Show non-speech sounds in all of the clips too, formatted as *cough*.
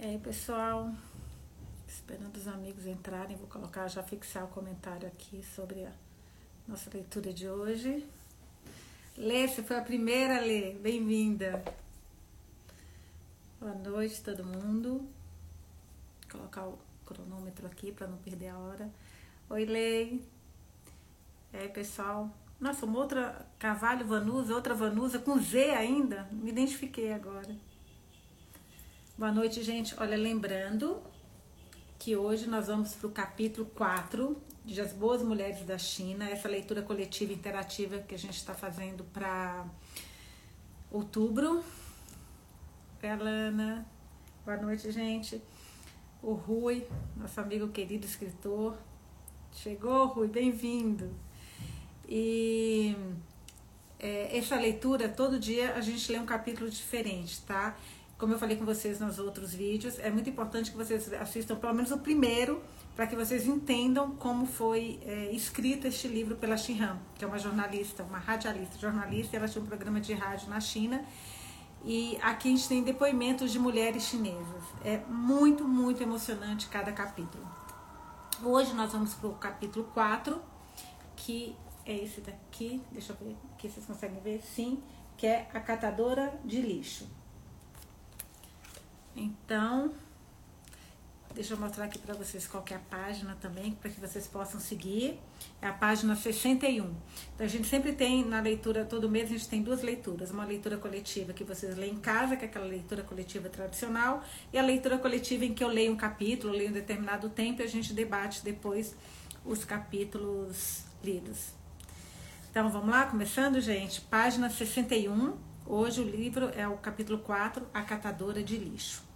E aí, pessoal, esperando os amigos entrarem, vou colocar, já fixar o comentário aqui sobre a nossa leitura de hoje. Lê, você foi a primeira, Lê, bem-vinda. Boa noite, todo mundo. Vou colocar o cronômetro aqui para não perder a hora. Oi, Lei. E aí, pessoal? Nossa, uma outra Carvalho Vanusa, outra Vanusa com Z ainda. Me identifiquei agora. Boa noite, gente. Olha, lembrando que hoje nós vamos para o capítulo 4 de As Boas Mulheres da China, essa leitura coletiva interativa que a gente está fazendo para outubro. Elana, boa noite, gente. O Rui, nosso amigo querido escritor. Chegou, Rui, bem-vindo. E é, essa leitura, todo dia a gente lê um capítulo diferente, tá? Como eu falei com vocês nos outros vídeos, é muito importante que vocês assistam pelo menos o primeiro, para que vocês entendam como foi é, escrito este livro pela Xihan, que é uma jornalista, uma radialista, jornalista, ela tinha um programa de rádio na China. E aqui a gente tem depoimentos de mulheres chinesas. É muito, muito emocionante cada capítulo. Hoje nós vamos para o capítulo 4, que é esse daqui, deixa eu ver aqui vocês conseguem ver, sim, que é a catadora de lixo. Então, deixa eu mostrar aqui para vocês qual é a página também, para que vocês possam seguir. É a página 61. Então, a gente sempre tem na leitura, todo mês a gente tem duas leituras. Uma leitura coletiva que vocês leem em casa, que é aquela leitura coletiva tradicional, e a leitura coletiva em que eu leio um capítulo, leio um determinado tempo e a gente debate depois os capítulos lidos. Então, vamos lá, começando, gente. Página 61. Hoje o livro é o capítulo 4, A Catadora de Lixo.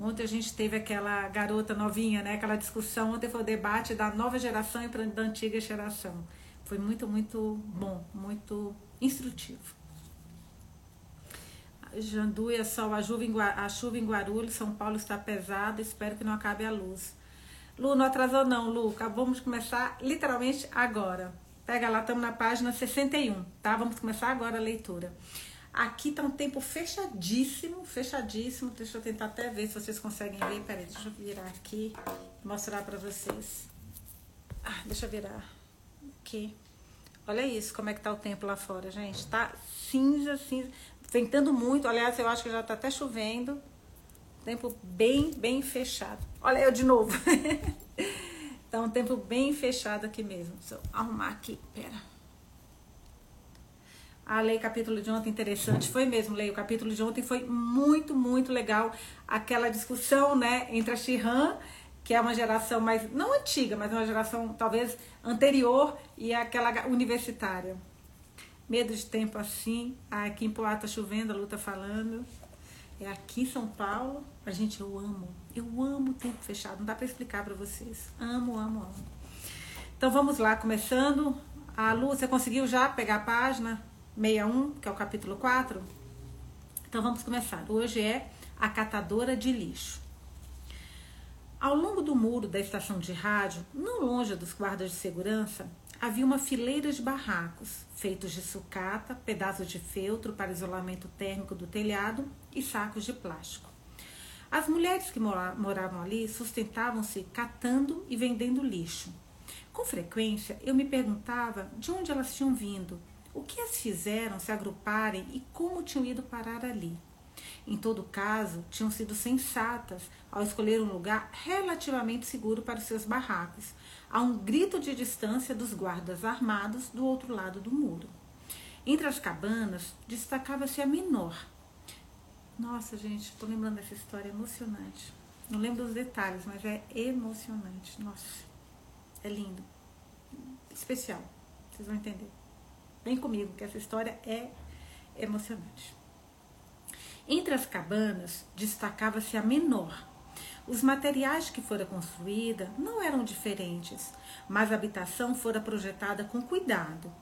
Ontem a gente teve aquela garota novinha, né? Aquela discussão. Ontem foi o debate da nova geração e da antiga geração. Foi muito, muito bom, muito instrutivo. Janduia, sol, a chuva, em, a chuva em Guarulhos, São Paulo está pesada, espero que não acabe a luz. Lu, não atrasou não, Lu, de começar literalmente agora. Pega lá, estamos na página 61, tá? Vamos começar agora a leitura. Aqui tá um tempo fechadíssimo, fechadíssimo. Deixa eu tentar até ver se vocês conseguem ver. Peraí, deixa eu virar aqui e mostrar para vocês. Ah, deixa eu virar aqui. Olha isso, como é que tá o tempo lá fora, gente. Tá cinza, cinza. Ventando muito. Aliás, eu acho que já tá até chovendo. Tempo bem, bem fechado. Olha eu de novo. *laughs* tá um tempo bem fechado aqui mesmo. Deixa eu arrumar aqui. Pera. A lei capítulo de ontem interessante, foi mesmo, lei, o capítulo de ontem foi muito, muito legal. Aquela discussão, né, entre a Shihan, que é uma geração mais, não antiga, mas uma geração talvez anterior, e aquela universitária. Medo de tempo assim, aqui em Poá tá chovendo, a Lu tá falando. É aqui em São Paulo, a gente, eu amo, eu amo o tempo fechado, não dá para explicar para vocês. Amo, amo, amo. Então vamos lá, começando. A Lu, você conseguiu já pegar a página? 61, que é o capítulo 4. Então vamos começar. Hoje é a catadora de lixo. Ao longo do muro da estação de rádio, não longe dos guardas de segurança, havia uma fileira de barracos, feitos de sucata, pedaços de feltro para isolamento térmico do telhado e sacos de plástico. As mulheres que moravam ali sustentavam-se catando e vendendo lixo. Com frequência, eu me perguntava de onde elas tinham vindo o que as fizeram se agruparem e como tinham ido parar ali? Em todo caso, tinham sido sensatas ao escolher um lugar relativamente seguro para os seus barracos, a um grito de distância dos guardas armados do outro lado do muro. Entre as cabanas, destacava-se a menor. Nossa, gente, estou lembrando dessa história emocionante. Não lembro dos detalhes, mas é emocionante. Nossa, é lindo. Especial. Vocês vão entender. Vem comigo, que essa história é emocionante. Entre as cabanas destacava-se a menor. Os materiais que fora construída não eram diferentes, mas a habitação fora projetada com cuidado.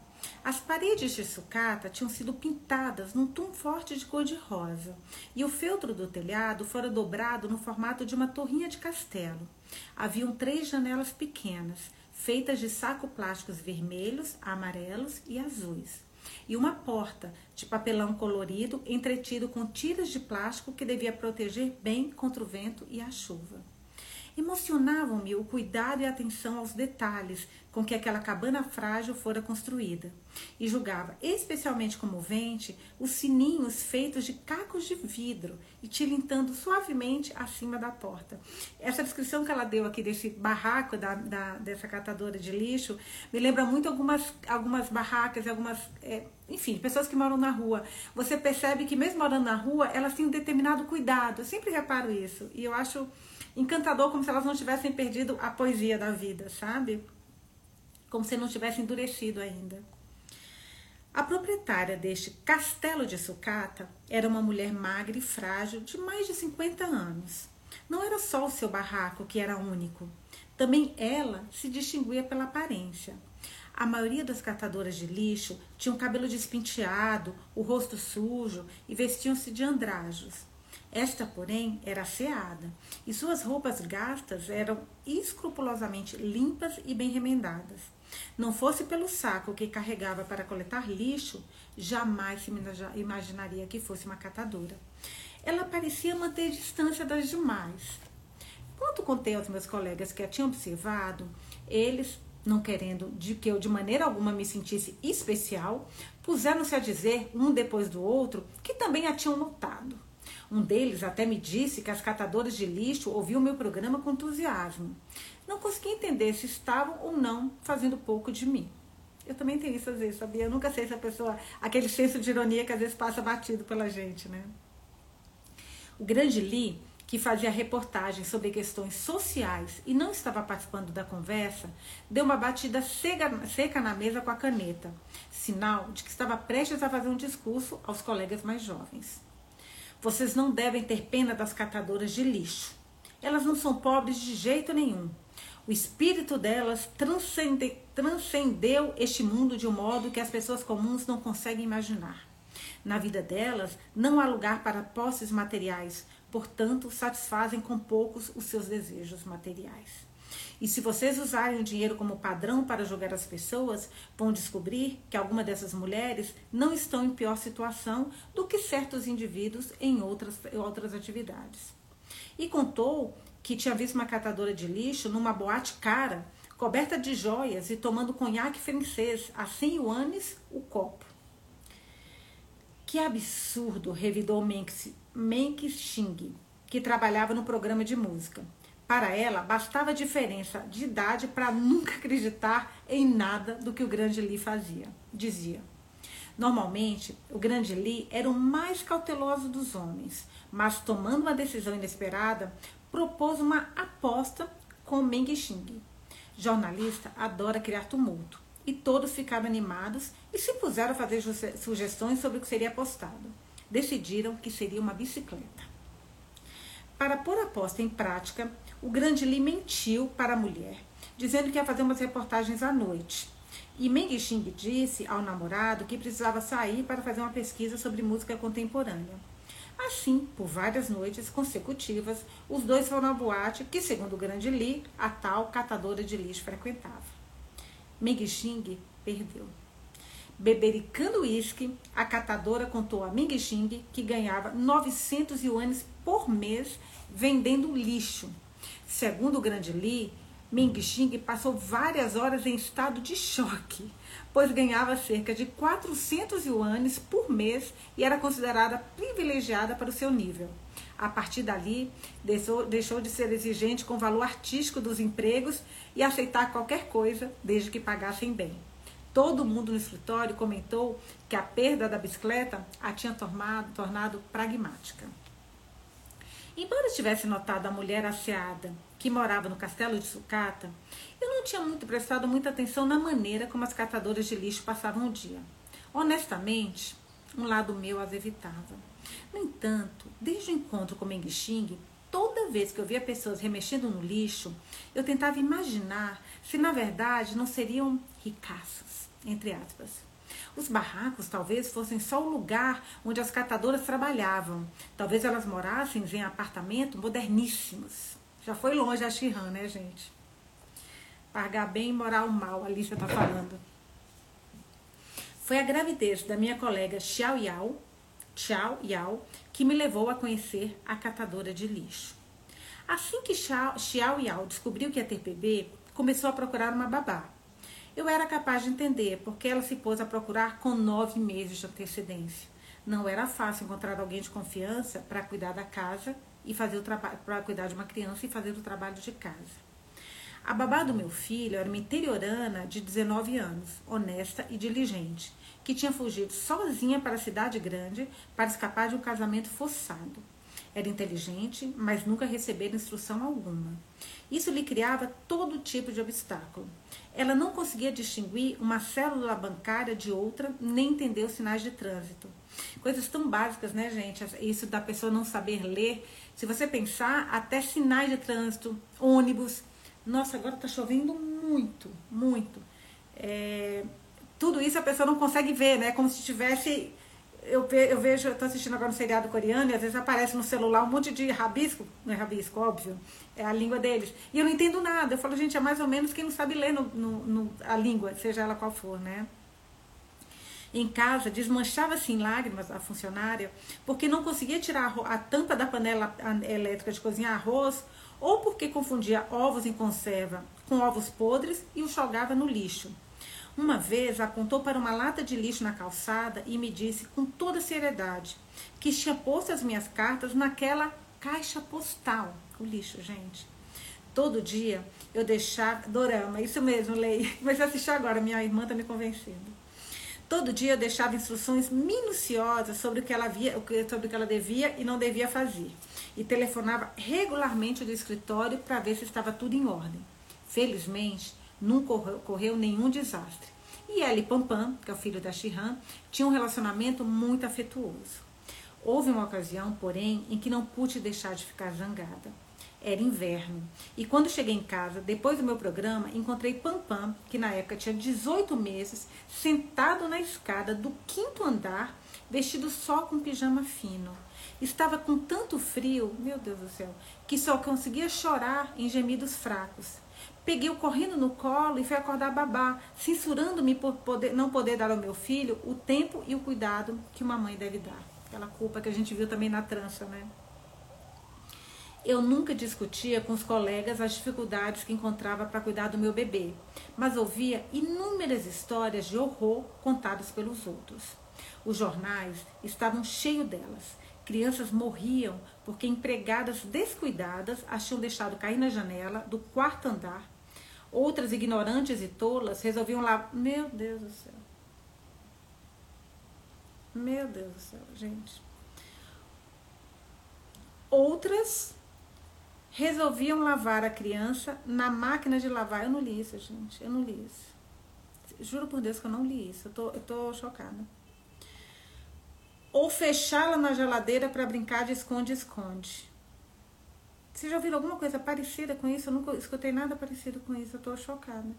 As paredes de sucata tinham sido pintadas num tom forte de cor-de-rosa, e o feltro do telhado fora dobrado no formato de uma torrinha de castelo. Haviam três janelas pequenas, feitas de saco plásticos vermelhos, amarelos e azuis. e uma porta de papelão colorido entretido com tiras de plástico que devia proteger bem contra o vento e a chuva. Emocionavam-me o cuidado e a atenção aos detalhes com que aquela cabana frágil fora construída, e julgava especialmente comovente os sininhos feitos de cacos de vidro e tilintando suavemente acima da porta. Essa descrição que ela deu aqui desse barraco da, da dessa catadora de lixo me lembra muito algumas, algumas barracas, algumas. É, enfim, pessoas que moram na rua. Você percebe que mesmo morando na rua, elas têm um determinado cuidado. Eu sempre reparo isso. E eu acho encantador, como se elas não tivessem perdido a poesia da vida, sabe? Como se não tivessem endurecido ainda. A proprietária deste castelo de sucata era uma mulher magra e frágil de mais de 50 anos. Não era só o seu barraco que era único. Também ela se distinguia pela aparência. A maioria das catadoras de lixo tinham cabelo despinteado, o rosto sujo e vestiam-se de andrajos. Esta, porém, era asseada, e suas roupas gastas eram escrupulosamente limpas e bem remendadas. Não fosse pelo saco que carregava para coletar lixo, jamais se imaginaria que fosse uma catadora. Ela parecia manter distância das demais. Quando contei aos meus colegas que a tinham observado, eles, não querendo de que eu de maneira alguma me sentisse especial, puseram-se a dizer, um depois do outro, que também a tinham notado. Um deles até me disse que as catadoras de lixo ouviam meu programa com entusiasmo. Não consegui entender se estavam ou não fazendo pouco de mim. Eu também tenho isso às vezes, sabia? Eu nunca sei se a pessoa. aquele senso de ironia que às vezes passa batido pela gente, né? O grande Lee, que fazia reportagens sobre questões sociais e não estava participando da conversa, deu uma batida seca, seca na mesa com a caneta, sinal de que estava prestes a fazer um discurso aos colegas mais jovens. Vocês não devem ter pena das catadoras de lixo. Elas não são pobres de jeito nenhum. O espírito delas transcende, transcendeu este mundo de um modo que as pessoas comuns não conseguem imaginar. Na vida delas, não há lugar para posses materiais, portanto, satisfazem com poucos os seus desejos materiais. E se vocês usarem o dinheiro como padrão para julgar as pessoas, vão descobrir que algumas dessas mulheres não estão em pior situação do que certos indivíduos em outras, outras atividades. E contou que tinha visto uma catadora de lixo numa boate cara, coberta de joias e tomando conhaque francês a 100 yuanes o copo. Que absurdo, revidou Menk Xing, que trabalhava no programa de música. Para ela, bastava a diferença de idade para nunca *laughs* acreditar em nada do que o grande Lee fazia, dizia. Normalmente, o grande Lee era o mais cauteloso dos homens, mas tomando uma decisão inesperada, propôs uma aposta com Meng Xing. Jornalista adora criar tumulto, e todos ficaram animados e se puseram a fazer sugestões sobre o que seria apostado. Decidiram que seria uma bicicleta. Para pôr a aposta em prática, o grande Li mentiu para a mulher, dizendo que ia fazer umas reportagens à noite. E Meng Xing disse ao namorado que precisava sair para fazer uma pesquisa sobre música contemporânea. Assim, por várias noites consecutivas, os dois foram à boate que, segundo o grande Li, a tal catadora de lixo frequentava. Meng Xing perdeu. Bebericando uísque, a catadora contou a Ming Xing que ganhava 900 yuanes por mês vendendo lixo. Segundo o grande Li, Ming Xing passou várias horas em estado de choque, pois ganhava cerca de 400 yuanes por mês e era considerada privilegiada para o seu nível. A partir dali, deixou, deixou de ser exigente com o valor artístico dos empregos e aceitar qualquer coisa, desde que pagassem bem. Todo mundo no escritório comentou que a perda da bicicleta a tinha tornado, tornado pragmática. Embora tivesse notado a mulher asseada que morava no castelo de sucata, eu não tinha muito prestado muita atenção na maneira como as catadoras de lixo passavam o dia. Honestamente, um lado meu as evitava. No entanto, desde o encontro com Meng Xing, toda vez que eu via pessoas remexendo no lixo, eu tentava imaginar se na verdade não seriam ricaços, entre aspas. Os barracos talvez fossem só o lugar onde as catadoras trabalhavam. Talvez elas morassem em apartamentos moderníssimos. Já foi longe a Shihan, né, gente? Pagar bem e morar o mal, a Lícia está falando. Foi a gravidez da minha colega Xiao Yao, Xiao Yao que me levou a conhecer a catadora de lixo. Assim que Xiao, Xiao Yao descobriu que ia ter bebê, começou a procurar uma babá. Eu era capaz de entender porque ela se pôs a procurar com nove meses de antecedência. Não era fácil encontrar alguém de confiança para cuidar da casa e fazer o trabalho, para cuidar de uma criança e fazer o trabalho de casa. A babá do meu filho era uma interiorana de 19 anos, honesta e diligente, que tinha fugido sozinha para a cidade grande para escapar de um casamento forçado. Era inteligente, mas nunca recebera instrução alguma. Isso lhe criava todo tipo de obstáculo. Ela não conseguia distinguir uma célula bancária de outra, nem entender os sinais de trânsito. Coisas tão básicas, né, gente? Isso da pessoa não saber ler. Se você pensar, até sinais de trânsito, ônibus. Nossa, agora tá chovendo muito, muito. É, tudo isso a pessoa não consegue ver, né? Como se tivesse. Eu, eu vejo, eu tô assistindo agora um seriado coreano e às vezes aparece no celular um monte de rabisco, não é rabisco, óbvio, é a língua deles. E eu não entendo nada. Eu falo, gente, é mais ou menos quem não sabe ler no, no, no a língua, seja ela qual for, né? Em casa, desmanchava-se em lágrimas a funcionária porque não conseguia tirar a tampa da panela elétrica de cozinhar arroz ou porque confundia ovos em conserva com ovos podres e os jogava no lixo. Uma vez apontou para uma lata de lixo na calçada e me disse com toda seriedade que tinha posto as minhas cartas naquela caixa postal. O lixo, gente. Todo dia eu deixava. Dorama, isso mesmo, Lei. *laughs* Mas assistir agora, minha irmã está me convencendo. Todo dia eu deixava instruções minuciosas sobre o que ela via, sobre o que ela devia e não devia fazer. E telefonava regularmente do escritório para ver se estava tudo em ordem. Felizmente, nunca ocorreu nenhum desastre. E Eli Pampam, que é o filho da Shihan, tinha um relacionamento muito afetuoso. Houve uma ocasião, porém, em que não pude deixar de ficar zangada. Era inverno. E quando cheguei em casa, depois do meu programa, encontrei Pampam, que na época tinha 18 meses, sentado na escada do quinto andar, vestido só com pijama fino. Estava com tanto frio, meu Deus do céu, que só conseguia chorar em gemidos fracos. Peguei-o correndo no colo e fui acordar babá, censurando-me por poder, não poder dar ao meu filho o tempo e o cuidado que uma mãe deve dar. Aquela culpa que a gente viu também na trança, né? Eu nunca discutia com os colegas as dificuldades que encontrava para cuidar do meu bebê, mas ouvia inúmeras histórias de horror contadas pelos outros. Os jornais estavam cheios delas. Crianças morriam porque empregadas descuidadas as tinham deixado cair na janela do quarto andar. Outras ignorantes e tolas resolviam lá. Meu Deus do céu. Meu Deus do céu, gente. Outras resolviam lavar a criança na máquina de lavar. Eu não li isso, gente. Eu não li isso. Juro por Deus que eu não li isso. Eu tô, eu tô chocada. Ou fechá-la na geladeira para brincar de esconde-esconde. Vocês já ouviram alguma coisa parecida com isso? Eu nunca escutei nada parecido com isso. Eu tô chocada.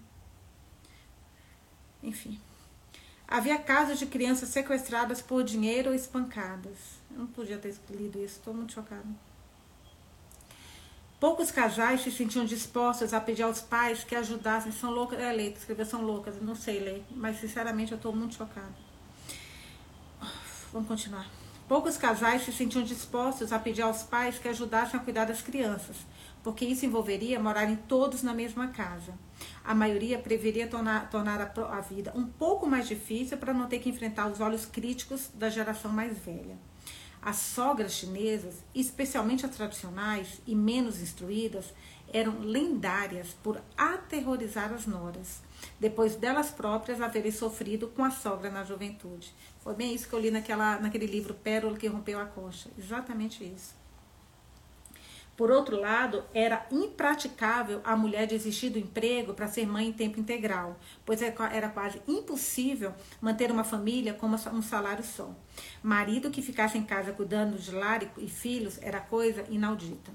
Enfim. Havia casos de crianças sequestradas por dinheiro ou espancadas. Eu não podia ter lido isso. Estou muito chocada. Poucos casais se sentiam dispostos a pedir aos pais que ajudassem. São loucas, é lei, escrever são loucas, não sei ler, mas sinceramente eu estou muito chocada. Vamos continuar. Poucos casais se sentiam dispostos a pedir aos pais que ajudassem a cuidar das crianças, porque isso envolveria morarem todos na mesma casa. A maioria preferia tornar, tornar a, a vida um pouco mais difícil para não ter que enfrentar os olhos críticos da geração mais velha. As sogras chinesas, especialmente as tradicionais e menos instruídas, eram lendárias por aterrorizar as noras, depois delas próprias haverem sofrido com a sogra na juventude. Foi bem isso que eu li naquela, naquele livro Pérola que rompeu a coxa. Exatamente isso. Por outro lado, era impraticável a mulher desistir do emprego para ser mãe em tempo integral, pois é era quase impossível manter uma família com um salário só. Marido que ficasse em casa cuidando de lar e filhos era coisa inaudita.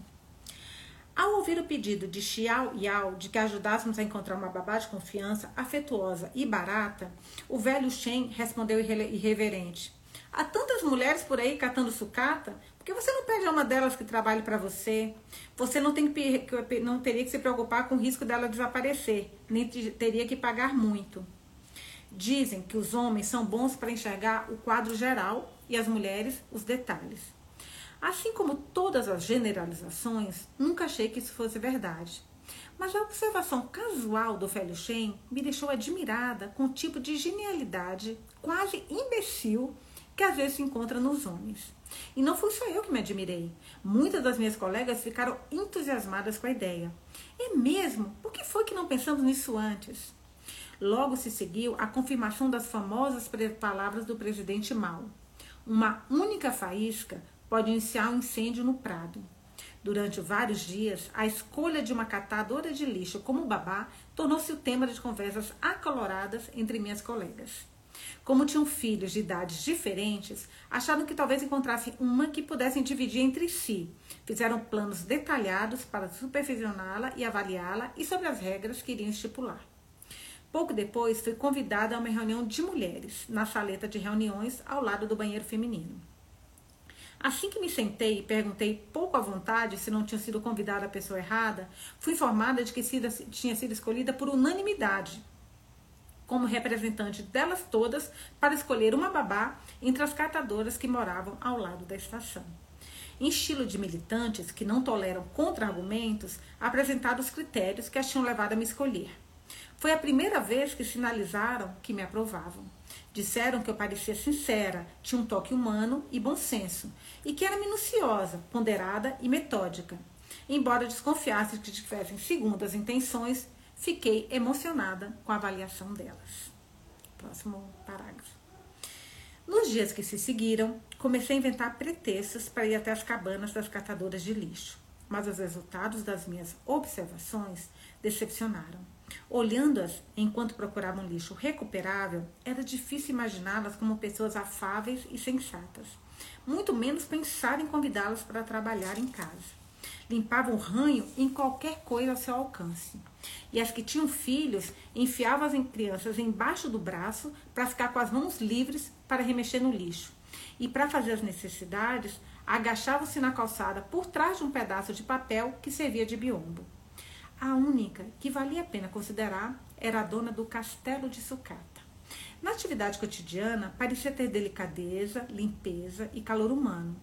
Ouvir o pedido de Xiao Yao de que ajudássemos a encontrar uma babá de confiança, afetuosa e barata, o velho Shen respondeu irreverente: Há tantas mulheres por aí catando sucata, porque você não pede a uma delas que trabalhe para você. Você não, tem que, não teria que se preocupar com o risco dela desaparecer, nem teria que pagar muito. Dizem que os homens são bons para enxergar o quadro geral e as mulheres os detalhes. Assim como todas as generalizações, nunca achei que isso fosse verdade. Mas a observação casual do Félio Shen me deixou admirada com o tipo de genialidade quase imbecil que às vezes se encontra nos homens. E não fui só eu que me admirei. Muitas das minhas colegas ficaram entusiasmadas com a ideia. É mesmo? Por que foi que não pensamos nisso antes? Logo se seguiu a confirmação das famosas palavras do presidente Mao. Uma única faísca pode iniciar um incêndio no prado. Durante vários dias, a escolha de uma catadora de lixo como babá tornou-se o tema de conversas acaloradas entre minhas colegas. Como tinham filhos de idades diferentes, acharam que talvez encontrassem uma que pudessem dividir entre si. Fizeram planos detalhados para supervisioná-la e avaliá-la e sobre as regras que iriam estipular. Pouco depois, fui convidada a uma reunião de mulheres, na saleta de reuniões ao lado do banheiro feminino. Assim que me sentei e perguntei pouco à vontade se não tinha sido convidada a pessoa errada, fui informada de que tinha sido escolhida por unanimidade como representante delas todas para escolher uma babá entre as catadoras que moravam ao lado da estação. Em estilo de militantes que não toleram contra-argumentos, apresentaram os critérios que as tinham levado a me escolher. Foi a primeira vez que sinalizaram que me aprovavam. Disseram que eu parecia sincera, tinha um toque humano e bom senso, e que era minuciosa, ponderada e metódica. Embora desconfiasse que tivessem segundas intenções, fiquei emocionada com a avaliação delas. Próximo parágrafo. Nos dias que se seguiram, comecei a inventar pretextos para ir até as cabanas das catadoras de lixo, mas os resultados das minhas observações decepcionaram. Olhando-as enquanto procuravam lixo recuperável, era difícil imaginá-las como pessoas afáveis e sensatas, muito menos pensar em convidá-las para trabalhar em casa. Limpavam o ranho em qualquer coisa ao seu alcance. E as que tinham filhos enfiavam as crianças embaixo do braço para ficar com as mãos livres para remexer no lixo. E para fazer as necessidades, agachavam-se na calçada por trás de um pedaço de papel que servia de biombo. A única que valia a pena considerar era a dona do castelo de sucata. Na atividade cotidiana, parecia ter delicadeza, limpeza e calor humano.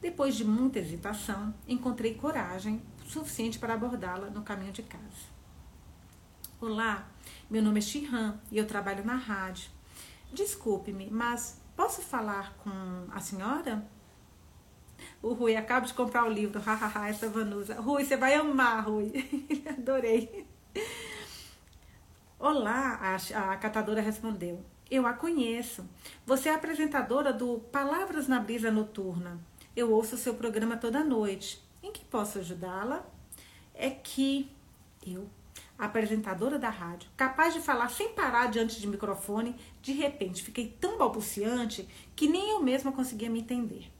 Depois de muita hesitação, encontrei coragem suficiente para abordá-la no caminho de casa. Olá, meu nome é Shihan e eu trabalho na rádio. Desculpe-me, mas posso falar com a senhora? O Rui acaba de comprar o livro, hahaha, essa Vanusa. Rui, você vai amar, Rui. *laughs* Adorei. Olá, a, a catadora respondeu. Eu a conheço. Você é apresentadora do Palavras na Brisa Noturna. Eu ouço o seu programa toda noite. Em que posso ajudá-la? É que eu apresentadora da rádio, capaz de falar sem parar diante de microfone, de repente fiquei tão balbuciante que nem eu mesma conseguia me entender.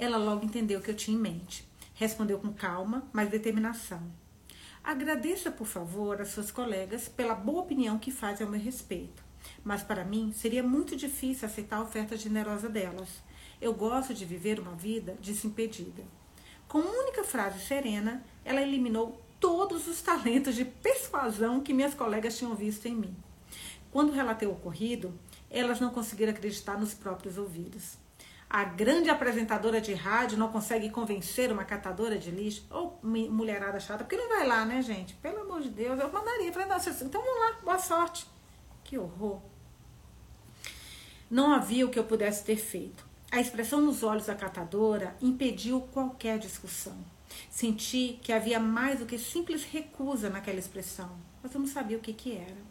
Ela logo entendeu o que eu tinha em mente. Respondeu com calma, mas determinação. Agradeça, por favor, às suas colegas pela boa opinião que fazem ao meu respeito. Mas para mim seria muito difícil aceitar a oferta generosa delas. Eu gosto de viver uma vida desimpedida. Com uma única frase serena, ela eliminou todos os talentos de persuasão que minhas colegas tinham visto em mim. Quando relatei o ocorrido, elas não conseguiram acreditar nos próprios ouvidos. A grande apresentadora de rádio não consegue convencer uma catadora de lixo ou mulherada chata, porque não vai lá, né, gente? Pelo amor de Deus, eu mandaria. Falei, nossa, então vamos lá, boa sorte. Que horror. Não havia o que eu pudesse ter feito. A expressão nos olhos da catadora impediu qualquer discussão. Senti que havia mais do que simples recusa naquela expressão, mas eu não sabia o que, que era.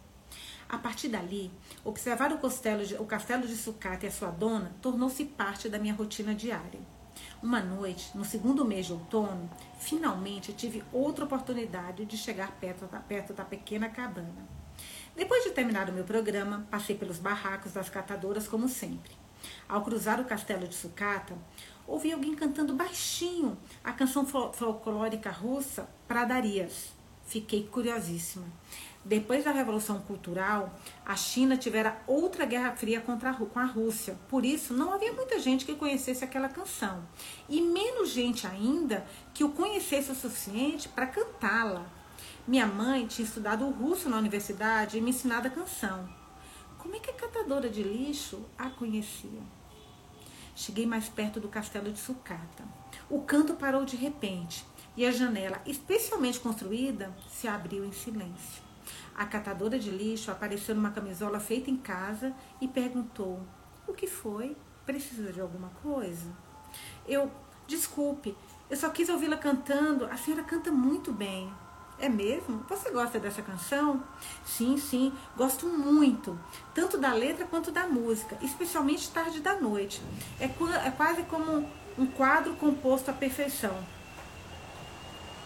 A partir dali, observar o castelo de, o castelo de sucata e a sua dona tornou-se parte da minha rotina diária. Uma noite, no segundo mês de outono, finalmente tive outra oportunidade de chegar perto da, perto da pequena cabana. Depois de terminar o meu programa, passei pelos barracos das catadoras como sempre. Ao cruzar o castelo de sucata, ouvi alguém cantando baixinho a canção folclórica russa Pradarias. Fiquei curiosíssima. Depois da Revolução Cultural, a China tivera outra guerra fria contra a, com a Rússia. Por isso, não havia muita gente que conhecesse aquela canção. E menos gente ainda que o conhecesse o suficiente para cantá-la. Minha mãe tinha estudado o russo na universidade e me ensinado a canção. como é que a catadora de lixo a conhecia. Cheguei mais perto do castelo de sucata. O canto parou de repente e a janela, especialmente construída, se abriu em silêncio. A catadora de lixo apareceu numa camisola feita em casa e perguntou: O que foi? Precisa de alguma coisa? Eu, desculpe, eu só quis ouvi-la cantando. A senhora canta muito bem. É mesmo? Você gosta dessa canção? Sim, sim, gosto muito. Tanto da letra quanto da música, especialmente Tarde da Noite. É, é quase como um quadro composto à perfeição.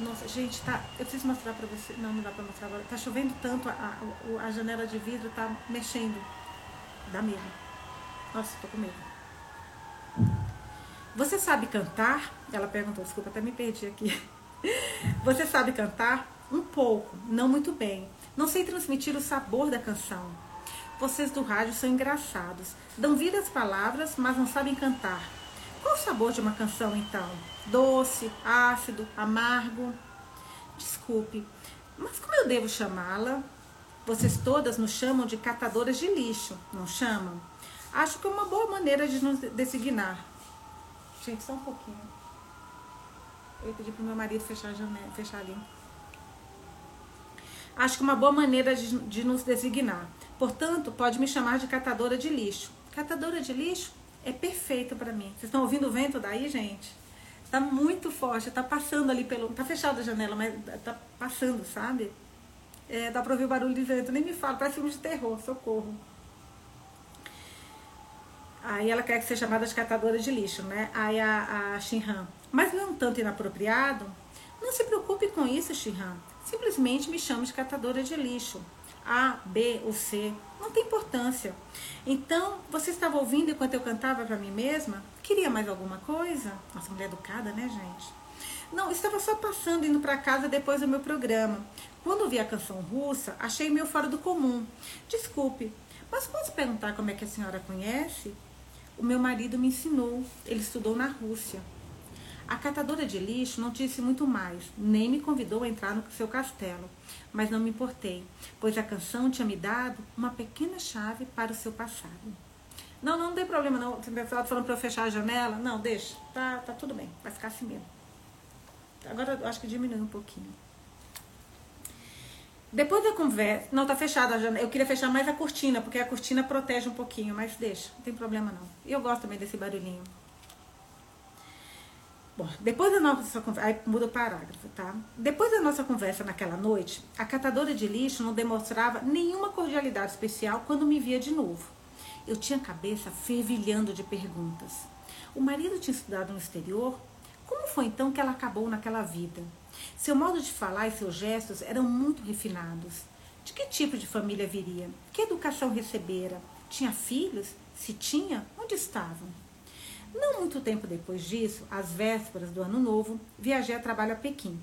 Nossa, gente, tá. Eu preciso mostrar pra você. Não, não dá pra mostrar agora. Tá chovendo tanto, a, a, a janela de vidro tá mexendo. Dá medo. Nossa, tô com medo. Você sabe cantar? Ela perguntou, desculpa, até me perdi aqui. *laughs* Você sabe cantar? Um pouco, não muito bem. Não sei transmitir o sabor da canção. Vocês do rádio são engraçados. Dão vida às palavras, mas não sabem cantar. Qual o sabor de uma canção então? doce, ácido, amargo. Desculpe, mas como eu devo chamá-la? Vocês todas nos chamam de catadoras de lixo, não chamam? Acho que é uma boa maneira de nos designar. Gente, só um pouquinho. Eu ia pedir pro meu marido fechar a janela, fechar ali. Acho que é uma boa maneira de, de nos designar. Portanto, pode me chamar de catadora de lixo. Catadora de lixo é perfeito para mim. Vocês estão ouvindo o vento daí, gente? Tá muito forte, tá passando ali pelo. Tá fechada a janela, mas tá passando, sabe? É, dá pra ouvir o barulho de vento. Nem me fala, parece filme de terror, socorro. Aí ela quer que seja chamada de catadora de lixo, né? Aí a, a. Mas não é um tanto inapropriado? Não se preocupe com isso, Shinhan. Simplesmente me chame de catadora de lixo. A, B ou C. Não tem importância. Então, você estava ouvindo enquanto eu cantava para mim mesma? Queria mais alguma coisa? Nossa, mulher educada, né, gente? Não, estava só passando, indo para casa depois do meu programa. Quando vi a canção russa, achei meio fora do comum. Desculpe, mas posso perguntar como é que a senhora conhece? O meu marido me ensinou. Ele estudou na Rússia. A catadora de lixo não disse muito mais, nem me convidou a entrar no seu castelo, mas não me importei, pois a canção tinha me dado uma pequena chave para o seu passado. Não, não, tem problema não. Pessoal tá falando para eu fechar a janela. Não, deixa. Tá, tá tudo bem. Vai ficar assim mesmo. Agora eu acho que diminui um pouquinho. Depois da conversa. Não, tá fechada a janela. Eu queria fechar mais a cortina, porque a cortina protege um pouquinho, mas deixa. Não tem problema não. E eu gosto também desse barulhinho. Bom, depois da nossa conversa, aí muda o parágrafo, tá? Depois da nossa conversa naquela noite, a catadora de lixo não demonstrava nenhuma cordialidade especial quando me via de novo. Eu tinha a cabeça fervilhando de perguntas. O marido tinha estudado no exterior? Como foi então que ela acabou naquela vida? Seu modo de falar e seus gestos eram muito refinados. De que tipo de família viria? Que educação recebera? Tinha filhos? Se tinha, onde estavam? Não muito tempo depois disso, às vésperas do ano novo, viajei a trabalho a Pequim.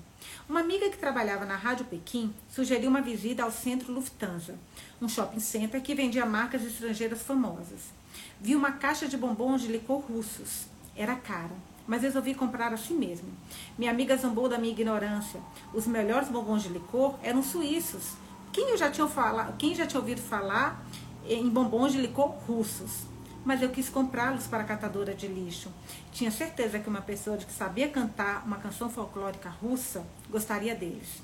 Uma amiga que trabalhava na Rádio Pequim sugeriu uma visita ao Centro Lufthansa, um shopping center que vendia marcas estrangeiras famosas. Vi uma caixa de bombons de licor russos. Era cara, mas resolvi comprar assim mesmo. Minha amiga zombou da minha ignorância. Os melhores bombons de licor eram suíços. Quem, eu já tinha quem já tinha ouvido falar em bombons de licor russos? Mas eu quis comprá-los para a catadora de lixo. Tinha certeza que uma pessoa que sabia cantar uma canção folclórica russa gostaria deles.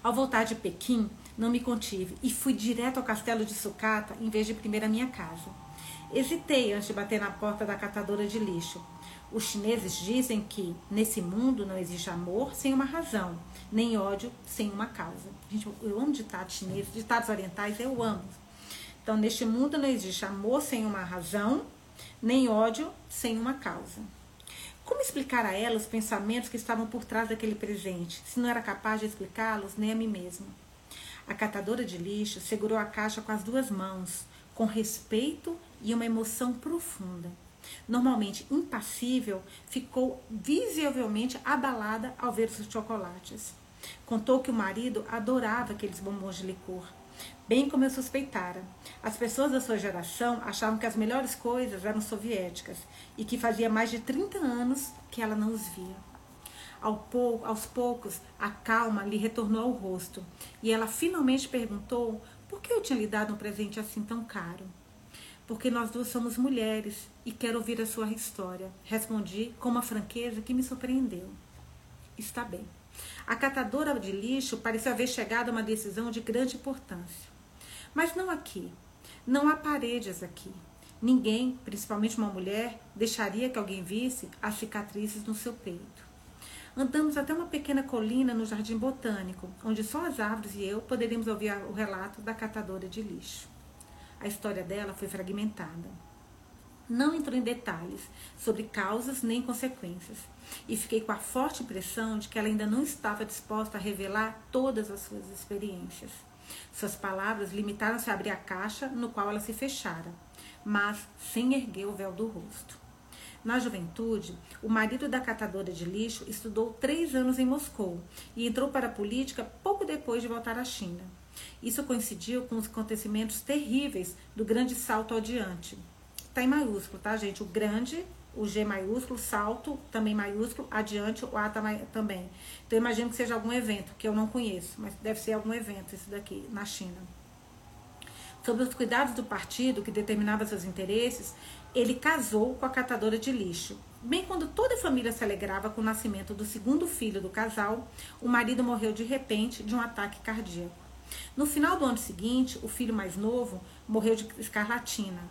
Ao voltar de Pequim, não me contive e fui direto ao castelo de Sucata em vez de primeiro à minha casa. Hesitei antes de bater na porta da catadora de lixo. Os chineses dizem que nesse mundo não existe amor sem uma razão, nem ódio sem uma causa. Gente, eu amo ditados chineses, ditados orientais eu amo. Então, neste mundo não existe amor sem uma razão, nem ódio sem uma causa. Como explicar a ela os pensamentos que estavam por trás daquele presente, se não era capaz de explicá-los nem a mim mesma? A catadora de lixo segurou a caixa com as duas mãos, com respeito e uma emoção profunda. Normalmente impassível, ficou visivelmente abalada ao ver os chocolates. Contou que o marido adorava aqueles bombons de licor bem como eu suspeitara. As pessoas da sua geração achavam que as melhores coisas eram soviéticas e que fazia mais de 30 anos que ela não os via. Ao pou, aos poucos, a calma lhe retornou ao rosto e ela finalmente perguntou por que eu tinha lhe dado um presente assim tão caro? Porque nós duas somos mulheres e quero ouvir a sua história. Respondi com uma franqueza que me surpreendeu. Está bem. A catadora de lixo pareceu haver chegado a uma decisão de grande importância. Mas não aqui. Não há paredes aqui. Ninguém, principalmente uma mulher, deixaria que alguém visse as cicatrizes no seu peito. Andamos até uma pequena colina no jardim botânico, onde só as árvores e eu poderíamos ouvir o relato da catadora de lixo. A história dela foi fragmentada. Não entrou em detalhes sobre causas nem consequências, e fiquei com a forte impressão de que ela ainda não estava disposta a revelar todas as suas experiências. Suas palavras limitaram-se a abrir a caixa no qual ela se fechara, mas sem erguer o véu do rosto. Na juventude, o marido da catadora de lixo estudou três anos em Moscou e entrou para a política pouco depois de voltar à China. Isso coincidiu com os acontecimentos terríveis do grande salto adiante. Está em maiúsculo, tá, gente? O grande, o G maiúsculo, salto também maiúsculo, adiante, o A também. Então, imagino que seja algum evento, que eu não conheço, mas deve ser algum evento esse daqui, na China. Sob os cuidados do partido que determinava seus interesses, ele casou com a catadora de lixo. Bem quando toda a família se alegrava com o nascimento do segundo filho do casal, o marido morreu de repente de um ataque cardíaco. No final do ano seguinte, o filho mais novo morreu de escarlatina.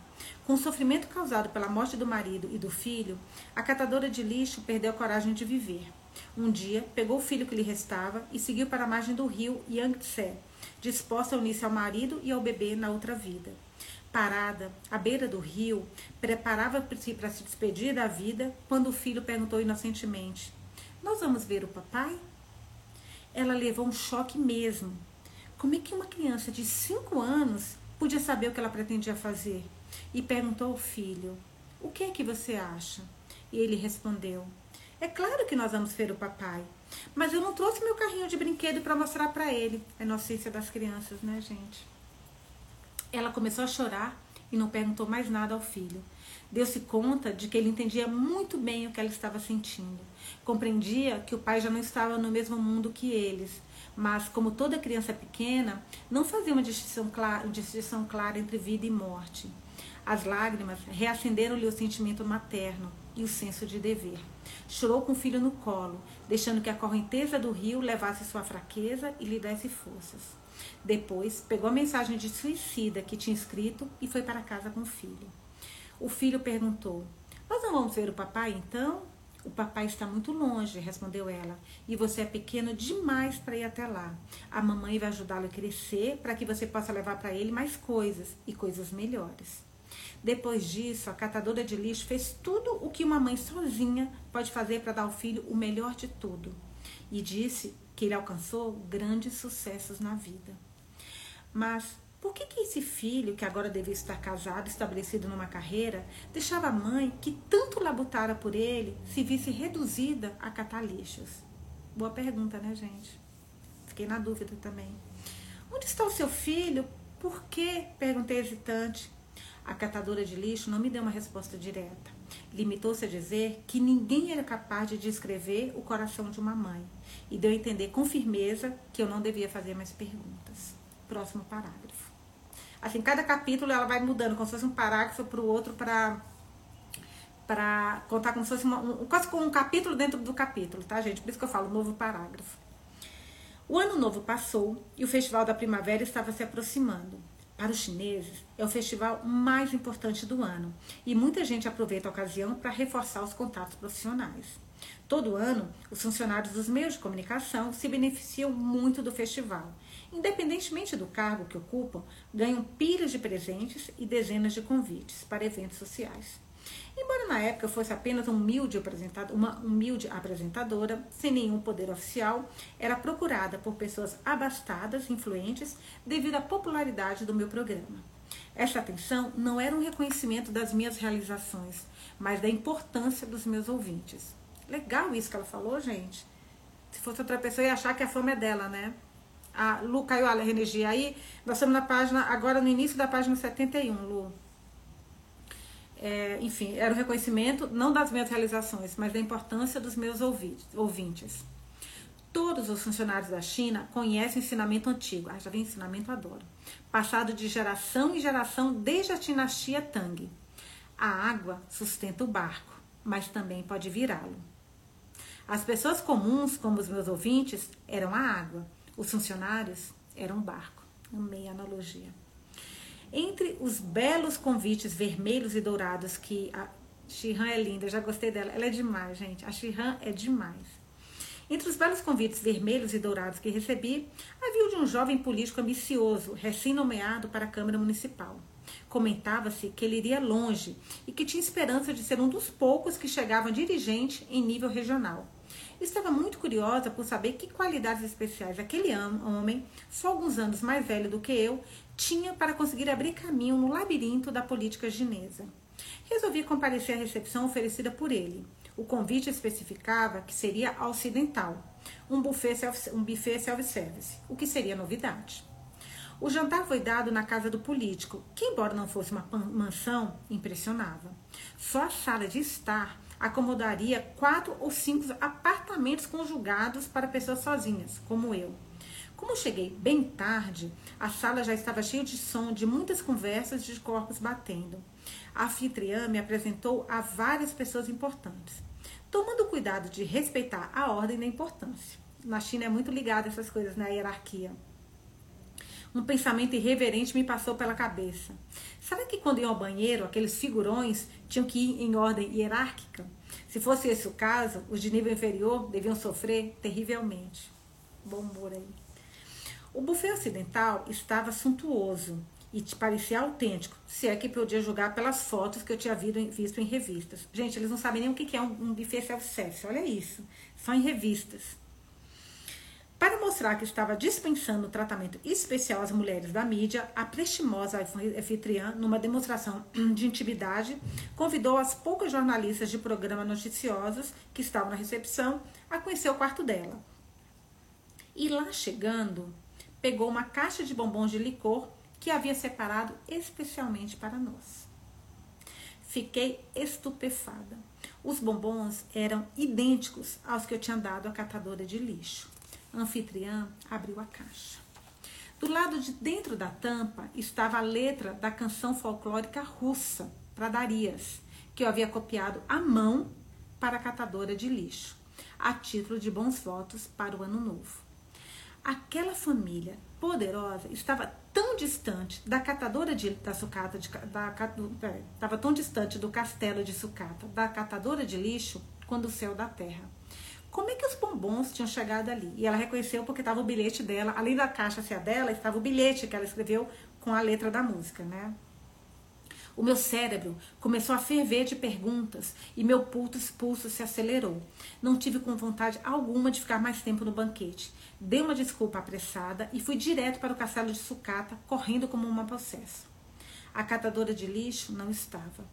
Com o sofrimento causado pela morte do marido e do filho, a catadora de lixo perdeu a coragem de viver. Um dia, pegou o filho que lhe restava e seguiu para a margem do rio Yangtze, disposta a unir-se ao marido e ao bebê na outra vida. Parada, à beira do rio, preparava-se para se despedir da vida, quando o filho perguntou inocentemente: Nós vamos ver o papai? Ela levou um choque mesmo. Como é que uma criança de cinco anos podia saber o que ela pretendia fazer? E perguntou ao filho: O que é que você acha? E ele respondeu: É claro que nós vamos ver o papai. Mas eu não trouxe meu carrinho de brinquedo para mostrar para ele. A inocência das crianças, né, gente? Ela começou a chorar e não perguntou mais nada ao filho. Deu-se conta de que ele entendia muito bem o que ela estava sentindo. Compreendia que o pai já não estava no mesmo mundo que eles, mas, como toda criança pequena, não fazia uma distinção clara, distinção clara entre vida e morte. As lágrimas reacenderam-lhe o sentimento materno e o senso de dever. Chorou com o filho no colo, deixando que a correnteza do rio levasse sua fraqueza e lhe desse forças. Depois, pegou a mensagem de suicida que tinha escrito e foi para casa com o filho. O filho perguntou: Nós não vamos ver o papai então? O papai está muito longe, respondeu ela, e você é pequeno demais para ir até lá. A mamãe vai ajudá-lo a crescer para que você possa levar para ele mais coisas e coisas melhores. Depois disso, a catadora de lixo fez tudo o que uma mãe sozinha pode fazer para dar ao filho o melhor de tudo. E disse que ele alcançou grandes sucessos na vida. Mas por que, que esse filho, que agora devia estar casado, estabelecido numa carreira, deixava a mãe, que tanto labutara por ele, se visse reduzida a catar lixos? Boa pergunta, né, gente? Fiquei na dúvida também. Onde está o seu filho? Por que? Perguntei hesitante. A catadora de lixo não me deu uma resposta direta. Limitou-se a dizer que ninguém era capaz de descrever o coração de uma mãe e deu a entender com firmeza que eu não devia fazer mais perguntas. Próximo parágrafo. Assim, cada capítulo ela vai mudando, como se fosse um parágrafo para o outro para para contar como se fosse uma, um, quase como um capítulo dentro do capítulo, tá, gente? Por isso que eu falo novo parágrafo. O ano novo passou e o Festival da Primavera estava se aproximando. Para os chineses, é o festival mais importante do ano e muita gente aproveita a ocasião para reforçar os contatos profissionais. Todo ano, os funcionários dos meios de comunicação se beneficiam muito do festival. Independentemente do cargo que ocupam, ganham pilhas de presentes e dezenas de convites para eventos sociais. Embora na época fosse apenas humilde, uma humilde apresentadora, sem nenhum poder oficial, era procurada por pessoas abastadas, influentes, devido à popularidade do meu programa. Esta atenção não era um reconhecimento das minhas realizações, mas da importância dos meus ouvintes. Legal isso que ela falou, gente. Se fosse outra pessoa, ia achar que a fama é dela, né? A Lu caiu a energia aí. Nós estamos na página, agora no início da página 71, Lu. É, enfim, era o reconhecimento não das minhas realizações, mas da importância dos meus ouvintes. Todos os funcionários da China conhecem o ensinamento antigo. Ah, já vem ensinamento, adoro. Passado de geração em geração desde a dinastia Tang. A água sustenta o barco, mas também pode virá-lo. As pessoas comuns, como os meus ouvintes, eram a água. Os funcionários eram o barco. Amei a analogia. Entre os belos convites vermelhos e dourados que a Shihan é linda, já gostei dela. Ela é demais, gente. A Shihan é demais. Entre os belos convites vermelhos e dourados que recebi, havia o de um jovem político ambicioso, recém-nomeado para a Câmara Municipal. Comentava-se que ele iria longe e que tinha esperança de ser um dos poucos que chegavam dirigente em nível regional. Estava muito curiosa por saber que qualidades especiais aquele homem, só alguns anos mais velho do que eu, tinha para conseguir abrir caminho no labirinto da política chinesa. Resolvi comparecer à recepção oferecida por ele. O convite especificava que seria ocidental, um buffet self-service, o que seria novidade. O jantar foi dado na casa do político, que, embora não fosse uma mansão, impressionava. Só a sala de estar acomodaria quatro ou cinco apartamentos conjugados para pessoas sozinhas, como eu. Como cheguei bem tarde, a sala já estava cheia de som de muitas conversas de corpos batendo. A anfitriã me apresentou a várias pessoas importantes tomando cuidado de respeitar a ordem da importância. Na China é muito ligado essas coisas, na né? hierarquia. Um pensamento irreverente me passou pela cabeça. Sabe que quando iam ao banheiro, aqueles figurões tinham que ir em ordem hierárquica? Se fosse esse o caso, os de nível inferior deviam sofrer terrivelmente. Bom humor aí. O buffet ocidental estava suntuoso e te parecia autêntico, se é que podia julgar pelas fotos que eu tinha visto em revistas. Gente, eles não sabem nem o que é um, um buffet self-service, olha isso, só em revistas. Para mostrar que estava dispensando tratamento especial às mulheres da mídia, a prestimosa anfitriã, numa demonstração *clears throat* de intimidade, convidou as poucas jornalistas de programas noticiosos que estavam na recepção a conhecer o quarto dela. E lá chegando, pegou uma caixa de bombons de licor que havia separado especialmente para nós. Fiquei estupefada. Os bombons eram idênticos aos que eu tinha dado à catadora de lixo. Anfitriã abriu a caixa. Do lado de dentro da tampa estava a letra da canção folclórica russa, Pradarias, que eu havia copiado à mão para a catadora de lixo, a título de bons votos para o ano novo. Aquela família poderosa estava tão distante da catadora de, da sucata, de, da, estava tão distante do castelo de sucata, da catadora de lixo, quando o céu da terra. Como é que os bombons tinham chegado ali? E ela reconheceu porque estava o bilhete dela, além da caixa ser a dela, estava o bilhete que ela escreveu com a letra da música, né? O meu cérebro começou a ferver de perguntas e meu pulso, pulso se acelerou. Não tive com vontade alguma de ficar mais tempo no banquete. Dei uma desculpa apressada e fui direto para o castelo de sucata, correndo como uma possessa. A catadora de lixo não estava.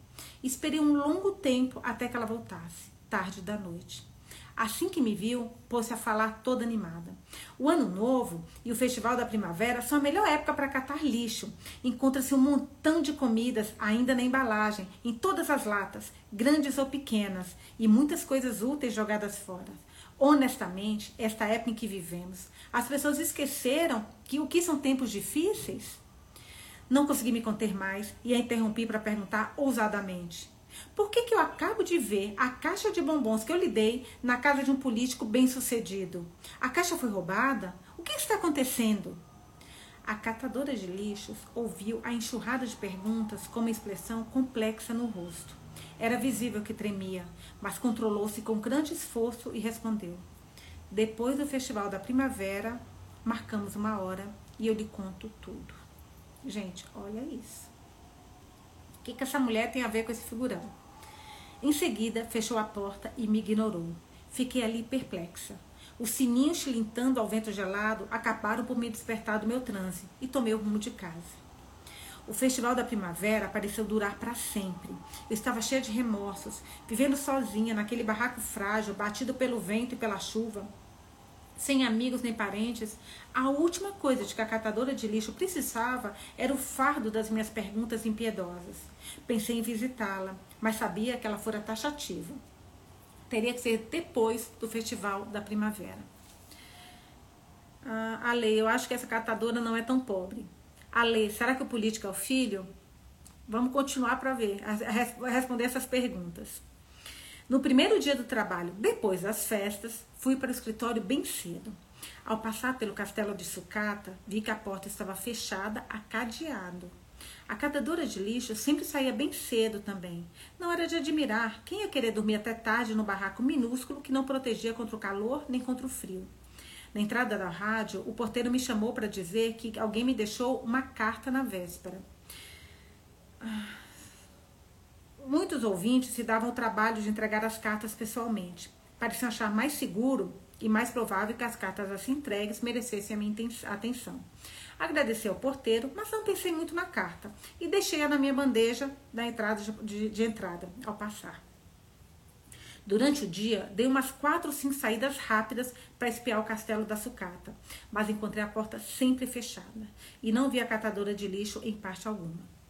Esperei um longo tempo até que ela voltasse, tarde da noite. Assim que me viu, pôs-se a falar toda animada. O ano novo e o festival da primavera são a melhor época para catar lixo. Encontra-se um montão de comidas ainda na embalagem, em todas as latas, grandes ou pequenas, e muitas coisas úteis jogadas fora. Honestamente, esta época em que vivemos, as pessoas esqueceram que o que são tempos difíceis? Não consegui me conter mais e a interrompi para perguntar ousadamente: por que, que eu acabo de ver a caixa de bombons que eu lhe dei na casa de um político bem-sucedido? A caixa foi roubada? O que está acontecendo? A catadora de lixos ouviu a enxurrada de perguntas com uma expressão complexa no rosto. Era visível que tremia, mas controlou-se com grande esforço e respondeu: Depois do festival da primavera, marcamos uma hora e eu lhe conto tudo. Gente, olha isso. O que, que essa mulher tem a ver com esse figurão? Em seguida, fechou a porta e me ignorou. Fiquei ali perplexa. Os sininhos chilintando ao vento gelado acabaram por me despertar do meu transe e tomei o rumo de casa. O festival da primavera pareceu durar para sempre. Eu estava cheia de remorsos, vivendo sozinha naquele barraco frágil, batido pelo vento e pela chuva, sem amigos nem parentes, a última coisa de que a catadora de lixo precisava era o fardo das minhas perguntas impiedosas. Pensei em visitá-la, mas sabia que ela fora taxativa. Teria que ser depois do festival da primavera. Ah, a lei, eu acho que essa catadora não é tão pobre. A lei, será que o político é o filho? Vamos continuar para ver, a, a responder essas perguntas. No primeiro dia do trabalho, depois das festas, fui para o escritório bem cedo. Ao passar pelo castelo de sucata, vi que a porta estava fechada a cadeado. A catadora de lixo sempre saía bem cedo também. Não era de admirar quem ia querer dormir até tarde no barraco minúsculo que não protegia contra o calor nem contra o frio. Na entrada da rádio, o porteiro me chamou para dizer que alguém me deixou uma carta na véspera. Muitos ouvintes se davam o trabalho de entregar as cartas pessoalmente. Pareciam achar mais seguro e mais provável que as cartas assim entregues merecessem a minha atenção. Agradeci ao porteiro, mas não pensei muito na carta e deixei-a na minha bandeja da entrada de, de, de entrada ao passar. Durante o dia, dei umas quatro ou cinco saídas rápidas para espiar o castelo da sucata, mas encontrei a porta sempre fechada e não vi a catadora de lixo em parte alguma.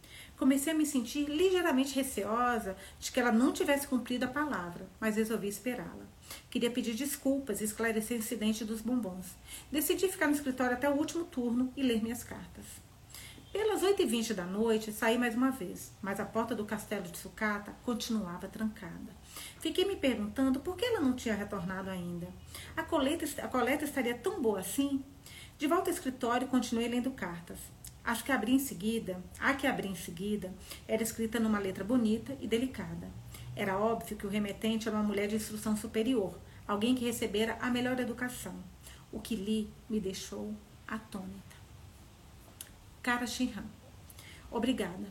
Comecei a me sentir ligeiramente receosa de que ela não tivesse cumprido a palavra, mas resolvi esperá-la. Queria pedir desculpas e esclarecer o incidente dos bombons. Decidi ficar no escritório até o último turno e ler minhas cartas. Pelas 8h20 da noite, saí mais uma vez, mas a porta do castelo de sucata continuava trancada. Fiquei me perguntando por que ela não tinha retornado ainda. A coleta, a coleta estaria tão boa assim? De volta ao escritório, continuei lendo cartas. As que abri em seguida, a que abri em seguida, era escrita numa letra bonita e delicada. Era óbvio que o remetente era uma mulher de instrução superior, alguém que recebera a melhor educação. O que li me deixou atônita. Cara Shinhan, obrigada.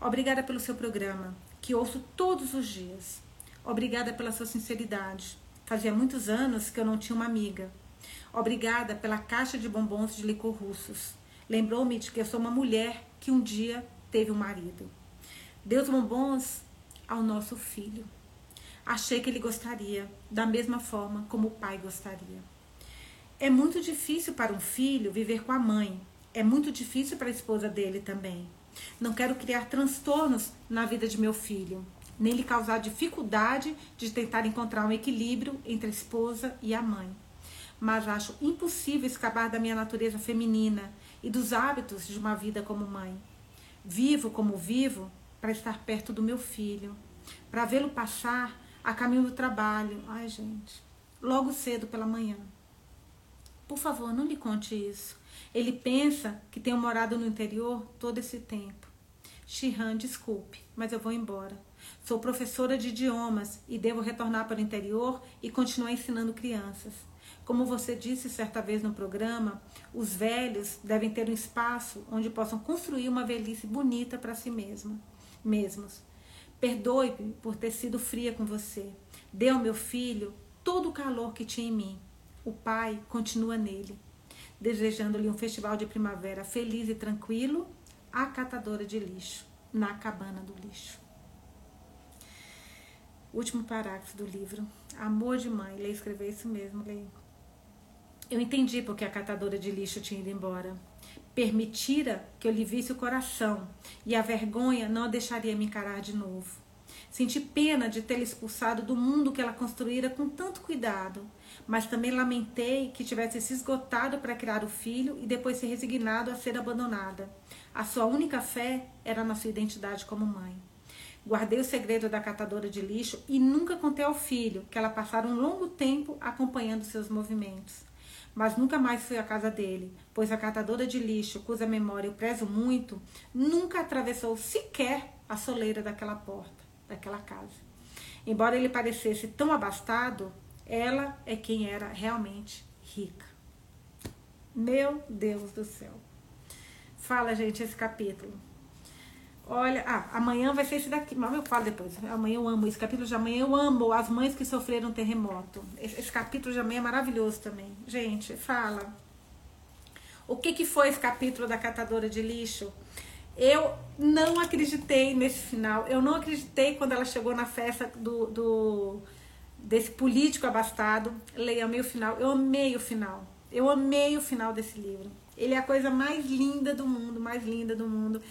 Obrigada pelo seu programa, que ouço todos os dias. Obrigada pela sua sinceridade. Fazia muitos anos que eu não tinha uma amiga. Obrigada pela caixa de bombons de licor russos. Lembrou-me de que eu sou uma mulher que um dia teve um marido. Deu os bombons ao nosso filho. Achei que ele gostaria, da mesma forma como o pai gostaria. É muito difícil para um filho viver com a mãe. É muito difícil para a esposa dele também. Não quero criar transtornos na vida de meu filho nem lhe causar dificuldade de tentar encontrar um equilíbrio entre a esposa e a mãe. Mas acho impossível escapar da minha natureza feminina e dos hábitos de uma vida como mãe. Vivo como vivo para estar perto do meu filho, para vê-lo passar a caminho do trabalho. Ai, gente, logo cedo pela manhã. Por favor, não me conte isso. Ele pensa que tenho morado no interior todo esse tempo. Shihan, desculpe, mas eu vou embora. Sou professora de idiomas e devo retornar para o interior e continuar ensinando crianças. Como você disse certa vez no programa, os velhos devem ter um espaço onde possam construir uma velhice bonita para si mesma, mesmos. Perdoe-me por ter sido fria com você. Dê ao meu filho todo o calor que tinha em mim. O pai continua nele. Desejando-lhe um festival de primavera feliz e tranquilo, a catadora de lixo, na cabana do lixo. Último parágrafo do livro. Amor de mãe. Lei escreveu isso mesmo, Lei. Eu entendi porque a catadora de lixo tinha ido embora. Permitira que eu lhe visse o coração e a vergonha não a deixaria me encarar de novo. Senti pena de tê-la expulsado do mundo que ela construíra com tanto cuidado, mas também lamentei que tivesse se esgotado para criar o filho e depois se resignado a ser abandonada. A sua única fé era na sua identidade como mãe. Guardei o segredo da catadora de lixo e nunca contei ao filho que ela passara um longo tempo acompanhando seus movimentos. Mas nunca mais fui à casa dele, pois a catadora de lixo, cuja memória eu prezo muito, nunca atravessou sequer a soleira daquela porta, daquela casa. Embora ele parecesse tão abastado, ela é quem era realmente rica. Meu Deus do céu. Fala, gente, esse capítulo. Olha, ah, amanhã vai ser esse daqui, mas eu falo depois. Amanhã eu amo esse capítulo de amanhã. Eu amo as mães que sofreram terremoto. Esse, esse capítulo de amanhã é maravilhoso também. Gente, fala. O que, que foi esse capítulo da catadora de lixo? Eu não acreditei nesse final. Eu não acreditei quando ela chegou na festa do, do desse político abastado. Leia o final. Eu amei o final. Eu amei o final desse livro. Ele é a coisa mais linda do mundo, mais linda do mundo.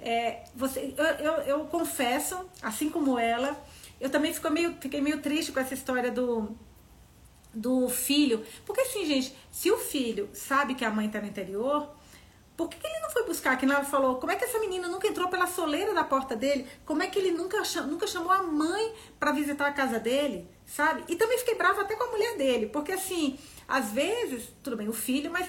É, você, eu, eu, eu, confesso, assim como ela, eu também fico meio, fiquei meio triste com essa história do, do filho. Porque assim, gente, se o filho sabe que a mãe tá no interior, por que, que ele não foi buscar? Que ela falou, como é que essa menina nunca entrou pela soleira da porta dele? Como é que ele nunca, nunca chamou a mãe para visitar a casa dele? Sabe? E também fiquei brava até com a mulher dele, porque assim, às vezes, tudo bem, o filho, mas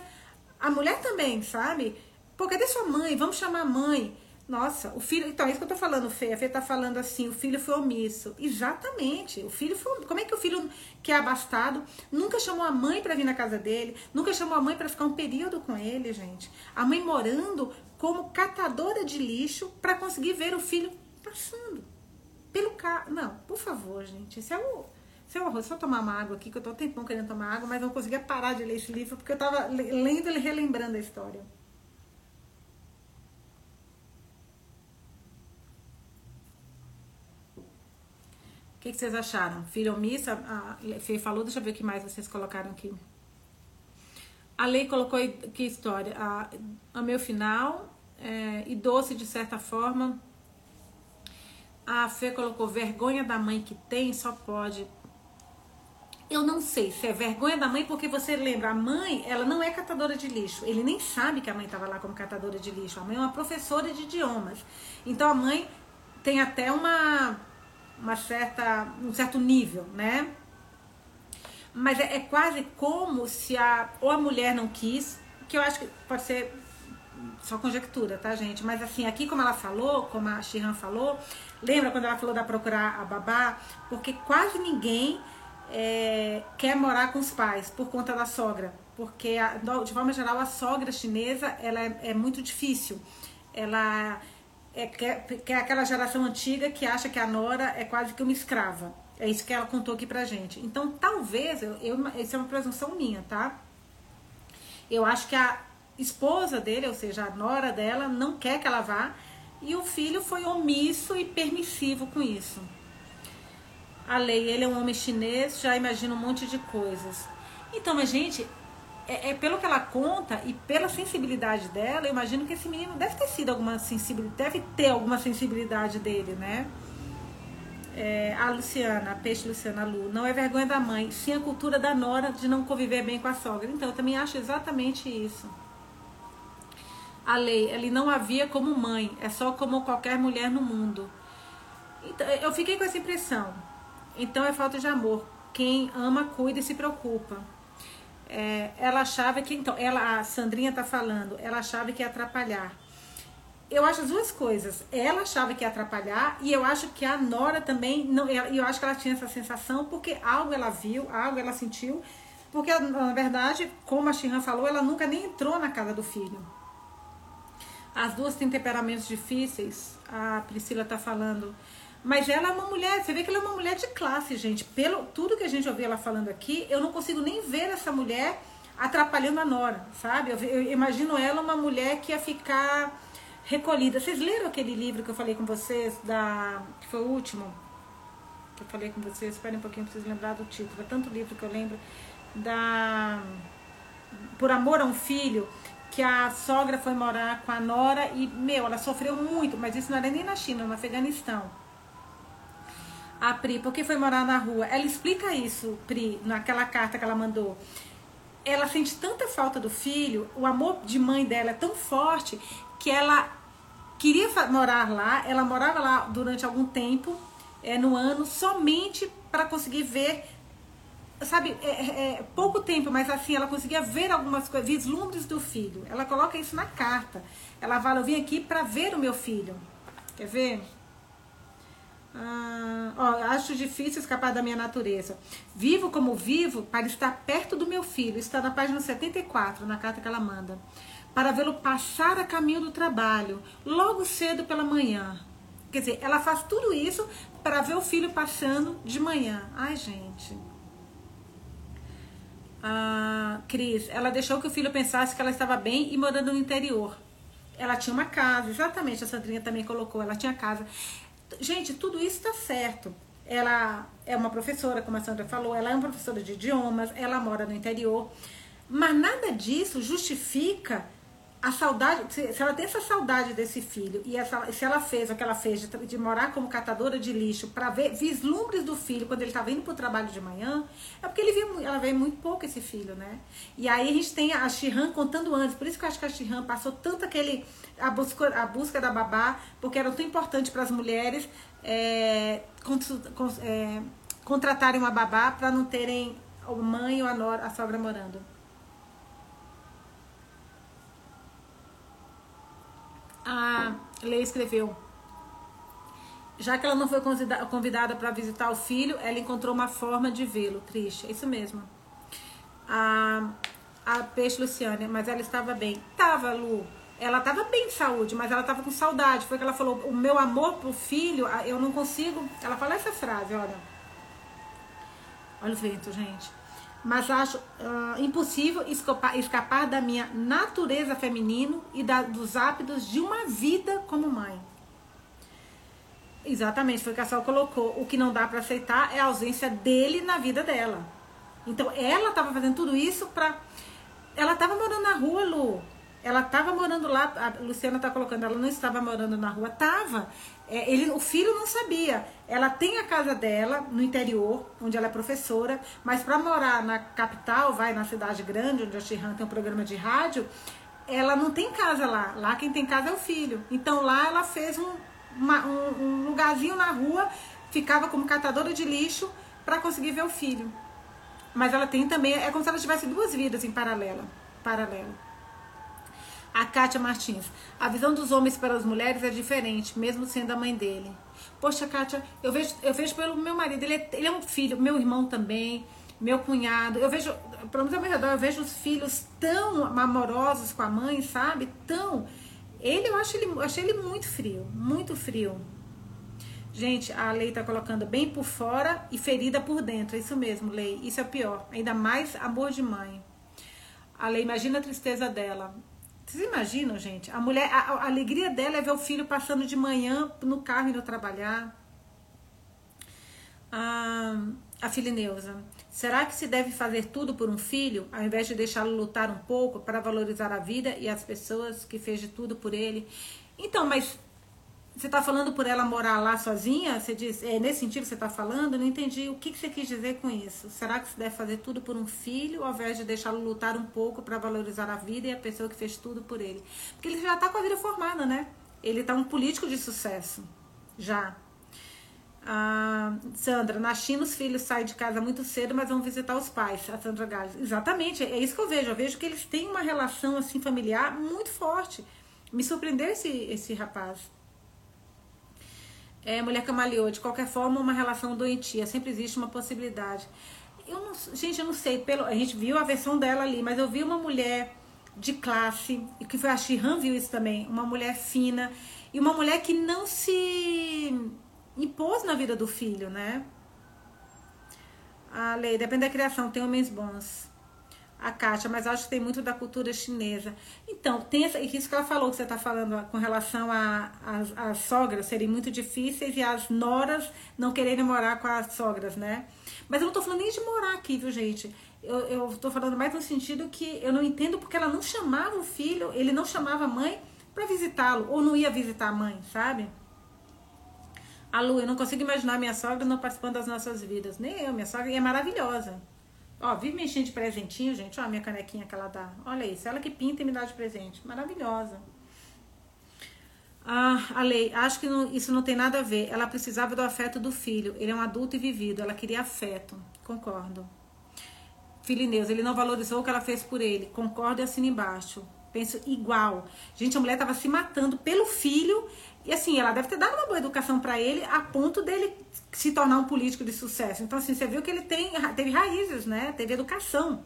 a mulher também, sabe? Pô, cadê sua mãe? Vamos chamar a mãe. Nossa, o filho. Então, é isso que eu tô falando, Fê. A Fê tá falando assim, o filho foi omisso. Exatamente. O filho foi. Como é que o filho que é abastado nunca chamou a mãe para vir na casa dele? Nunca chamou a mãe para ficar um período com ele, gente? A mãe morando como catadora de lixo para conseguir ver o filho passando pelo carro. Não, por favor, gente. Isso é o. Um horror. Só tomar uma água aqui, que eu tô tempão querendo tomar água, mas não conseguia parar de ler esse livro porque eu tava lendo e relembrando a história. O que, que, vocês acharam? Filho omissa? A Fê falou, deixa eu ver o que mais vocês colocaram aqui. A lei colocou que história? A, a meu final, é, e doce de certa forma. A Fê colocou vergonha da mãe que tem, só pode. Eu não sei se é vergonha da mãe, porque você lembra, a mãe, ela não é catadora de lixo. Ele nem sabe que a mãe estava lá como catadora de lixo. A mãe é uma professora de idiomas. Então a mãe tem até uma uma certa, um certo nível, né? Mas é, é, quase como se a, ou a mulher não quis, que eu acho que pode ser só conjectura, tá, gente? Mas assim, aqui como ela falou, como a Shihan falou, lembra quando ela falou da procurar a babá? Porque quase ninguém é, quer morar com os pais por conta da sogra. Porque, a, de forma geral, a sogra chinesa ela é, é muito difícil. Ela é, é, que é aquela geração antiga que acha que a nora é quase que uma escrava. É isso que ela contou aqui pra gente. Então, talvez, eu, eu, isso é uma presunção minha, tá? Eu acho que a esposa dele, ou seja, a nora dela, não quer que ela vá, e o filho foi omisso e permissivo com isso. A lei, ele é um homem chinês, já imagina um monte de coisas. Então, mas gente, é, é, pelo que ela conta e pela sensibilidade dela, eu imagino que esse menino deve ter sido alguma sensibilidade, deve ter alguma sensibilidade dele, né? É, a Luciana, a peixe Luciana Lu, não é vergonha da mãe, sim a cultura da nora de não conviver bem com a sogra. Então, eu também acho exatamente isso. A lei, ele não havia como mãe, é só como qualquer mulher no mundo. Então, eu fiquei com essa impressão. Então é falta de amor. Quem ama, cuida e se preocupa é, ela achava que, então, ela, a Sandrinha tá falando, ela achava que ia atrapalhar. Eu acho as duas coisas. Ela achava que ia atrapalhar e eu acho que a Nora também, não, eu acho que ela tinha essa sensação porque algo ela viu, algo ela sentiu, porque na verdade, como a Shihan falou, ela nunca nem entrou na casa do filho. As duas têm temperamentos difíceis. A Priscila tá falando. Mas ela é uma mulher, você vê que ela é uma mulher de classe, gente. Pelo tudo que a gente ouviu ela falando aqui, eu não consigo nem ver essa mulher atrapalhando a Nora, sabe? Eu, eu imagino ela uma mulher que ia ficar recolhida. Vocês leram aquele livro que eu falei com vocês, da que foi o último? Que eu falei com vocês, esperem um pouquinho, preciso lembrar do título. É tanto livro que eu lembro. Da Por Amor a um Filho, que a sogra foi morar com a Nora e, meu, ela sofreu muito, mas isso não era nem na China, no Afeganistão a Pri, porque foi morar na rua. Ela explica isso, Pri, naquela carta que ela mandou. Ela sente tanta falta do filho, o amor de mãe dela é tão forte que ela queria morar lá. Ela morava lá durante algum tempo, é, no ano, somente para conseguir ver, sabe, é, é, é, pouco tempo, mas assim, ela conseguia ver algumas coisas, vislumbres do filho. Ela coloca isso na carta. Ela fala: Eu vim aqui para ver o meu filho. Quer ver? Ah, ó, acho difícil escapar da minha natureza. Vivo como vivo para estar perto do meu filho. Está na página 74, na carta que ela manda. Para vê-lo passar a caminho do trabalho, logo cedo pela manhã. Quer dizer, ela faz tudo isso para ver o filho passando de manhã. Ai, gente. Ah, Cris, ela deixou que o filho pensasse que ela estava bem e morando no interior. Ela tinha uma casa, exatamente, a Sandrinha também colocou, ela tinha casa. Gente, tudo isso está certo. Ela é uma professora, como a Sandra falou, ela é uma professora de idiomas, ela mora no interior. Mas nada disso justifica a saudade, se, ela tem essa saudade desse filho e essa, se ela fez o que ela fez de, de morar como catadora de lixo para ver vislumbres do filho quando ele estava indo para o trabalho de manhã, é porque ele via, ela vê muito pouco esse filho, né? E aí a gente tem a Shihan contando antes, por isso que eu acho que a Shihan passou tanto aquele a busca, a busca da babá, porque era tão importante para as mulheres é, é, contratarem uma babá para não terem a mãe ou a, nora, a sogra morando. a Lei escreveu. Já que ela não foi convidada para visitar o filho, ela encontrou uma forma de vê-lo. Triste, é isso mesmo. A, a Peixe Luciane, mas ela estava bem. Tava, Lu. Ela estava bem de saúde, mas ela estava com saudade. Foi que ela falou: o meu amor pro filho, eu não consigo. Ela fala essa frase, olha. Olha o vento, gente mas acho uh, impossível escapar, escapar, da minha natureza feminino e da, dos hábitos de uma vida como mãe. Exatamente, foi o que a Sol colocou. O que não dá para aceitar é a ausência dele na vida dela. Então, ela estava fazendo tudo isso para. Ela estava morando na rua, Lu. Ela estava morando lá, a Luciana está colocando, ela não estava morando na rua, estava. É, ele, o filho não sabia. Ela tem a casa dela no interior, onde ela é professora, mas para morar na capital, vai na cidade grande, onde a Shihan tem um programa de rádio, ela não tem casa lá. Lá quem tem casa é o filho. Então lá ela fez um, uma, um, um lugarzinho na rua, ficava como catadora de lixo para conseguir ver o filho. Mas ela tem também, é como se ela tivesse duas vidas em paralelo. paralelo. A Kátia Martins. A visão dos homens para as mulheres é diferente, mesmo sendo a mãe dele. Poxa, Kátia, eu vejo, eu vejo pelo meu marido, ele é, ele é um filho, meu irmão também, meu cunhado. Eu vejo, pelo menos ao meu redor, eu vejo os filhos tão amorosos com a mãe, sabe? Tão. Ele, eu acho ele, achei ele muito frio, muito frio. Gente, a Lei tá colocando bem por fora e ferida por dentro. É isso mesmo, Lei. Isso é pior. Ainda mais amor de mãe. A Lei, imagina a tristeza dela. Vocês imaginam, gente? A mulher, a, a, alegria dela é ver o filho passando de manhã no carro indo trabalhar. Ah, a filha Neuza. Será que se deve fazer tudo por um filho, ao invés de deixá-lo lutar um pouco para valorizar a vida e as pessoas que fez de tudo por ele? Então, mas você está falando por ela morar lá sozinha? Você diz, é nesse sentido que você está falando? Não entendi o que, que você quis dizer com isso. Será que você deve fazer tudo por um filho, ao invés de deixá-lo lutar um pouco para valorizar a vida e a pessoa que fez tudo por ele? Porque ele já está com a vida formada, né? Ele está um político de sucesso. Já. Ah, Sandra, na China os filhos saem de casa muito cedo, mas vão visitar os pais. A Sandra Gales. Exatamente, é isso que eu vejo. Eu vejo que eles têm uma relação assim familiar muito forte. Me surpreendeu esse, esse rapaz é, mulher camaleou, de qualquer forma, uma relação doentia, sempre existe uma possibilidade. Eu não, gente, eu não sei, pelo, a gente viu a versão dela ali, mas eu vi uma mulher de classe, e que foi a Shihan viu isso também, uma mulher fina, e uma mulher que não se impôs na vida do filho, né? A lei, depende da criação, tem homens bons a Kátia, mas acho que tem muito da cultura chinesa. Então, tem essa, isso que ela falou, que você está falando com relação às sogras serem muito difíceis e as noras não quererem morar com as sogras, né? Mas eu não estou falando nem de morar aqui, viu, gente? Eu estou falando mais no sentido que eu não entendo porque ela não chamava o filho, ele não chamava a mãe para visitá-lo, ou não ia visitar a mãe, sabe? A Lu, eu não consigo imaginar minha sogra não participando das nossas vidas. Nem eu, minha sogra é maravilhosa. Ó, vive mexendo de presentinho, gente. Ó, a minha canequinha que ela dá. Olha isso. Ela que pinta e me dá de presente. Maravilhosa. Ah, a lei, acho que não, isso não tem nada a ver. Ela precisava do afeto do filho. Ele é um adulto e vivido. Ela queria afeto. Concordo. Filineus, ele não valorizou o que ela fez por ele. Concordo e assino embaixo. Penso igual. Gente, a mulher estava se matando pelo filho e assim, ela deve ter dado uma boa educação para ele a ponto dele se tornar um político de sucesso. Então, assim, você viu que ele tem, teve raízes, né? Teve educação.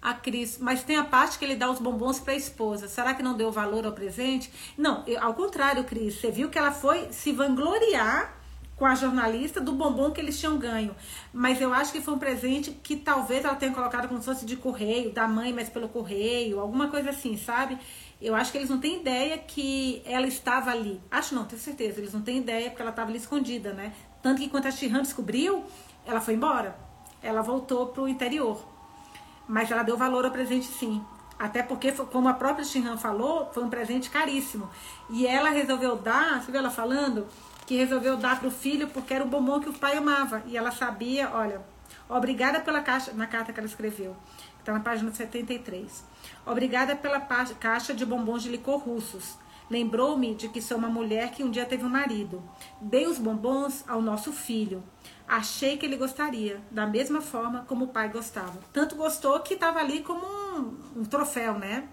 A Cris, mas tem a parte que ele dá os bombons para a esposa. Será que não deu valor ao presente? Não, eu, ao contrário, Cris. Você viu que ela foi se vangloriar com a jornalista do bombom que eles tinham ganho. Mas eu acho que foi um presente que talvez ela tenha colocado como se fosse de correio, da mãe, mas pelo correio, alguma coisa assim, sabe? Eu acho que eles não têm ideia que ela estava ali. Acho não, tenho certeza. Eles não têm ideia porque ela estava ali escondida, né? Tanto que quando a Shihan descobriu, ela foi embora. Ela voltou pro interior. Mas ela deu valor ao presente sim. Até porque, como a própria Shinhan falou, foi um presente caríssimo. E ela resolveu dar, você viu ela falando? Que resolveu dar para o filho porque era o bombom que o pai amava. E ela sabia, olha, obrigada pela caixa, na carta que ela escreveu, está na página 73. Obrigada pela caixa de bombons de licor russos. Lembrou-me de que sou uma mulher que um dia teve um marido. Dei os bombons ao nosso filho. Achei que ele gostaria, da mesma forma como o pai gostava. Tanto gostou que estava ali como um, um, troféu, né?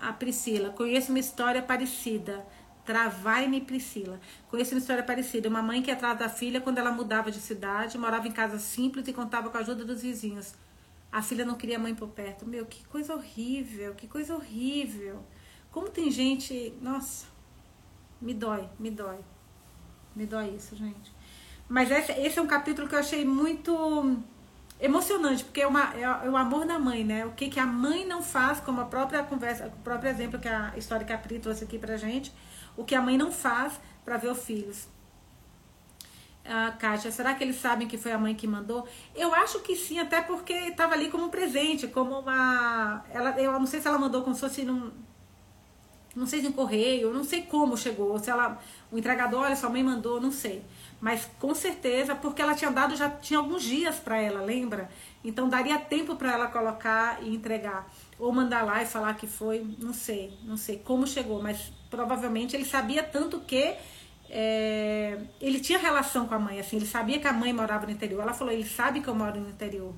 A Priscila, conheço uma história parecida. Travai-me, Priscila. Conheço uma história parecida. Uma mãe que atrás da filha quando ela mudava de cidade, morava em casa simples e contava com a ajuda dos vizinhos. A filha não queria a mãe por perto. Meu, que coisa horrível, que coisa horrível. Como tem gente. Nossa, me dói, me dói. Me dói isso, gente. Mas esse, é um capítulo que eu achei muito emocionante, porque é, uma, é, é, o amor da mãe, né? O que, que a mãe não faz, como a própria conversa, o próprio exemplo que a história que a Pri trouxe aqui pra gente, o que a mãe não faz para ver os filhos. Ah, Kátia, será que eles sabem que foi a mãe que mandou? Eu acho que sim, até porque estava ali como um presente, como uma. Ela, eu não sei se ela mandou como se fosse num, não sei se em correio, não sei como chegou, se ela, o entregador, olha, sua mãe mandou, não sei. Mas com certeza, porque ela tinha dado, já tinha alguns dias para ela, lembra? Então daria tempo para ela colocar e entregar. Ou mandar lá e falar que foi, não sei, não sei como chegou, mas provavelmente ele sabia tanto que é, ele tinha relação com a mãe, assim, ele sabia que a mãe morava no interior. Ela falou, ele sabe que eu moro no interior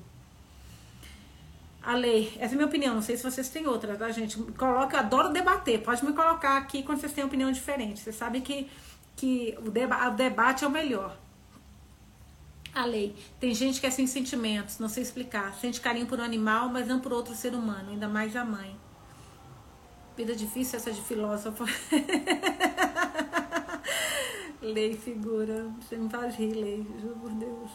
a lei. Essa é a minha opinião, não sei se vocês têm outra, tá, gente? Coloca, eu adoro debater, pode me colocar aqui quando vocês têm opinião diferente. Você sabe que, que o, deba o debate é o melhor. A lei. Tem gente que é sem sentimentos, não sei explicar. Sente carinho por um animal, mas não por outro ser humano, ainda mais a mãe. Vida difícil essa de filósofo. *laughs* lei, figura. Você me faz rir, lei, juro por Deus.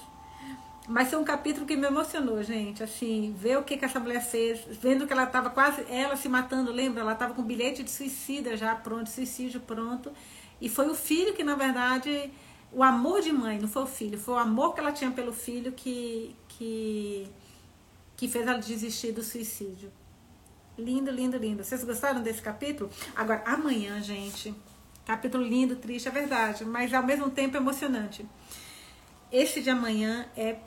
Mas foi um capítulo que me emocionou, gente. Assim, ver o que, que essa mulher fez, vendo que ela estava quase, ela se matando, lembra? Ela estava com bilhete de suicida já pronto, suicídio pronto. E foi o filho que, na verdade, o amor de mãe, não foi o filho, foi o amor que ela tinha pelo filho que, que, que fez ela desistir do suicídio. Lindo, lindo, lindo. Vocês gostaram desse capítulo? Agora, amanhã, gente, capítulo lindo, triste, é verdade, mas ao mesmo tempo emocionante. Esse de amanhã é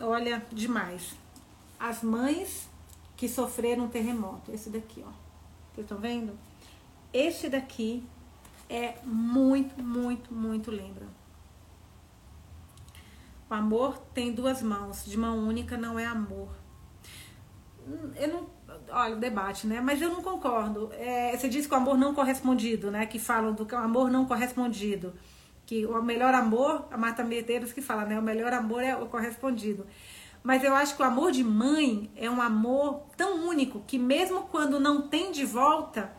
olha, demais. As mães que sofreram um terremoto. Esse daqui, ó. Vocês estão vendo? Esse daqui é muito, muito, muito lembra. O amor tem duas mãos. De mão única não é amor. Eu não. Olha, debate, né? Mas eu não concordo. É, você diz que o amor não correspondido, né? Que falam do que o amor não correspondido que o melhor amor, a Marta Medeiros que fala, né? O melhor amor é o correspondido. Mas eu acho que o amor de mãe é um amor tão único que mesmo quando não tem de volta,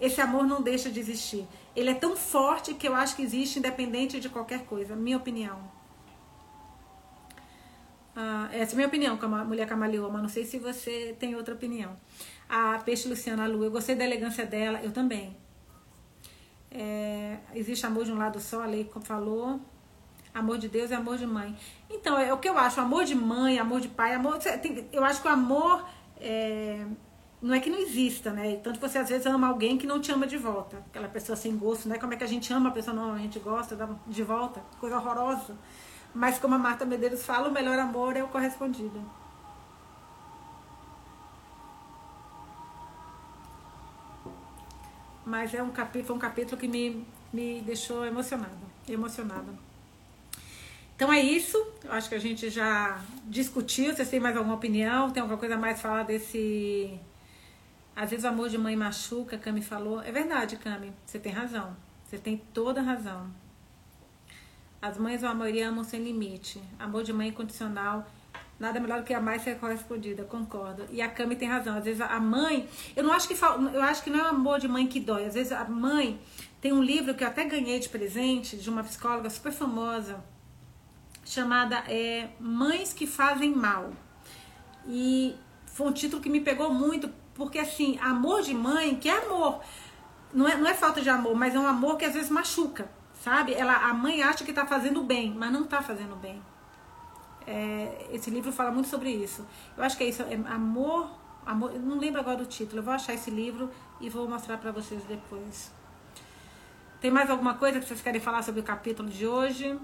esse amor não deixa de existir. Ele é tão forte que eu acho que existe independente de qualquer coisa, minha opinião. Ah, essa é a minha opinião como a mulher camaleoma. Não sei se você tem outra opinião. A Peixe Luciana Lu, eu gostei da elegância dela, eu também. É, existe amor de um lado só, a lei falou. Amor de Deus e amor de mãe. Então, é o que eu acho: amor de mãe, amor de pai, amor. Eu acho que o amor é, não é que não exista, né? Tanto você às vezes ama alguém que não te ama de volta. Aquela pessoa sem gosto, né? Como é que a gente ama a pessoa não a gente gosta de volta? Coisa horrorosa. Mas como a Marta Medeiros fala, o melhor amor é o correspondido. mas é um capítulo, foi um capítulo que me, me deixou emocionada, emocionada. Então é isso, eu acho que a gente já discutiu, vocês têm mais alguma opinião, tem alguma coisa mais a falar desse... Às vezes o amor de mãe machuca, a Cami falou. É verdade, Cami, você tem razão, você tem toda razão. As mães, a maioria, amam sem limite. Amor de mãe incondicional Nada melhor do que amar e ser correspondida, concordo. E a Cami tem razão. Às vezes a mãe, eu não acho que eu acho que não é o amor de mãe que dói. Às vezes a mãe tem um livro que eu até ganhei de presente de uma psicóloga super famosa, chamada é, Mães que Fazem Mal. E foi um título que me pegou muito, porque assim, amor de mãe, que é amor, não é, não é falta de amor, mas é um amor que às vezes machuca, sabe? Ela, a mãe acha que tá fazendo bem, mas não tá fazendo bem É, esse livro fala muito sobre isso. Eu acho que é isso, é amor, amor. Eu não lembro agora o título. Eu vou achar esse livro e vou mostrar para vocês depois. Tem mais alguma coisa que vocês querem falar sobre o capítulo de hoje?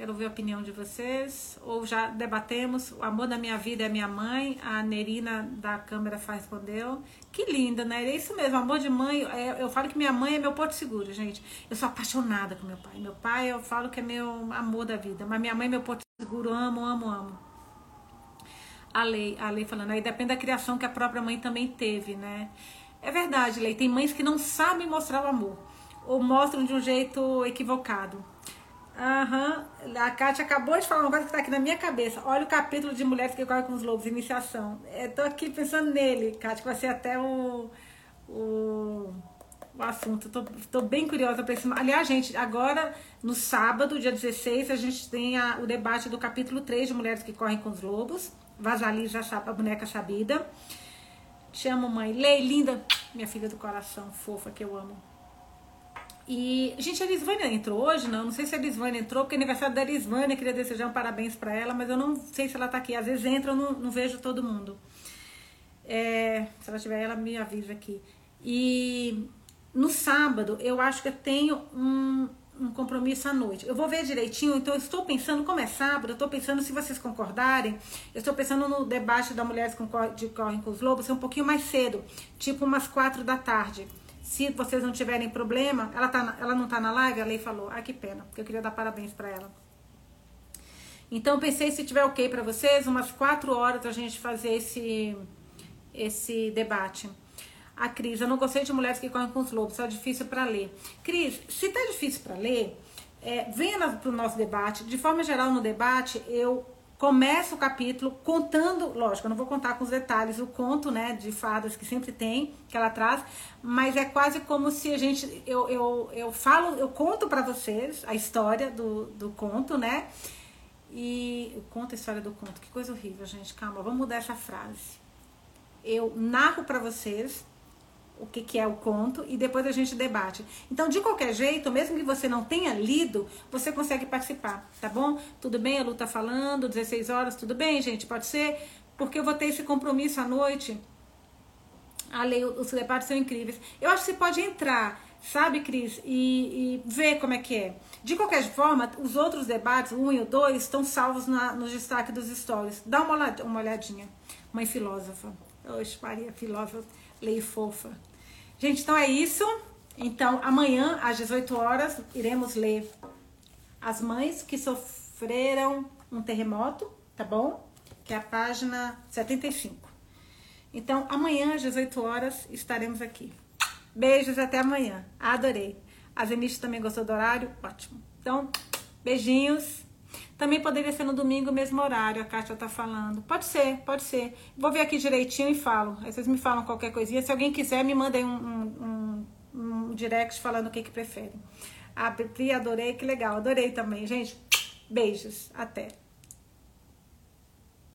Quero ver a opinião de vocês. Ou já debatemos. O amor da minha vida é minha mãe. A Nerina da câmera faz respondeu. Que linda, né? É isso mesmo. Amor de mãe. É, eu falo que minha mãe é meu porto seguro, gente. Eu sou apaixonada com meu pai. Meu pai, eu falo que é meu amor da vida. Mas minha mãe é meu porto seguro. Amo, amo, amo. A lei, a lei falando. Aí depende da criação que a própria mãe também teve, né? É verdade, Lei. Tem mães que não sabem mostrar o amor. Ou mostram de um jeito equivocado. Aham. Uhum. A Kátia acabou de falar uma coisa que está aqui na minha cabeça. Olha o capítulo de Mulheres que Correm com os Lobos, iniciação. Estou aqui pensando nele, Kátia, que vai ser até o, o, o assunto. Estou bem curiosa para esse. Aliás, gente, agora, no sábado, dia 16, a gente tem a, o debate do capítulo 3 de Mulheres que Correm com os Lobos. Vasalisa, a boneca sabida. Te amo, mãe. Lei, linda, minha filha do coração, fofa, que eu amo. E, gente, a Elisvânia entrou hoje, não? Não sei se a Elisvânia entrou, porque é aniversário da Elisvânia, queria desejar um parabéns para ela, mas eu não sei se ela tá aqui. Às vezes entra, eu não, não vejo todo mundo. É, se ela tiver, ela me avisa aqui. E no sábado, eu acho que eu tenho um, um compromisso à noite. Eu vou ver direitinho, então eu estou pensando, como é sábado, eu estou pensando, se vocês concordarem, eu estou pensando no debate da Mulheres de Correm com os Lobos, ser um pouquinho mais cedo, tipo umas quatro da tarde se vocês não tiverem problema, ela, tá, ela não tá na live? A Lei falou. Ah, que pena, porque eu queria dar parabéns para ela. Então, pensei, se tiver ok para vocês, umas quatro horas a gente fazer esse, esse debate. A Cris, eu não gostei de mulheres que correm com os lobos, é difícil para ler. Cris, se tá difícil para ler, é, venha para o nosso debate. De forma geral, no debate, eu começa o capítulo contando, lógico, eu não vou contar com os detalhes o conto, né, de fadas que sempre tem, que ela traz, mas é quase como se a gente, eu, eu, eu falo, eu conto para vocês a história do, do conto, né, e eu conto a história do conto, que coisa horrível, gente, calma, vamos mudar essa frase. Eu narro para vocês o que, que é o conto e depois a gente debate. Então, de qualquer jeito, mesmo que você não tenha lido, você consegue participar, tá bom? Tudo bem, a Lu tá falando, 16 horas, tudo bem, gente? Pode ser? Porque eu vou ter esse compromisso à noite. A lei, os debates são incríveis. Eu acho que você pode entrar, sabe, Cris, e, e ver como é que é. De qualquer forma, os outros debates, 1 e o 2, estão salvos na, no destaque dos stories. Dá uma. Uma olhadinha. Mãe filósofa. Oxe, Maria, filósofa, lei fofa. Gente, então é isso. Então, amanhã, às 18 horas, iremos ler As Mães que Sofreram um Terremoto, tá bom? Que é a página 75. Então, amanhã, às 18 horas, estaremos aqui. Beijos, até amanhã. Adorei. A Zenite também gostou do horário? Ótimo. Então, beijinhos. Também poderia ser no domingo, mesmo horário, a Kátia tá falando. Pode ser, pode ser. Vou ver aqui direitinho e falo. Aí vocês me falam qualquer coisinha. Se alguém quiser, me mandem um, um, um direct falando o que, que prefere. A Pri, adorei, que legal. Adorei também, gente. Beijos. Até.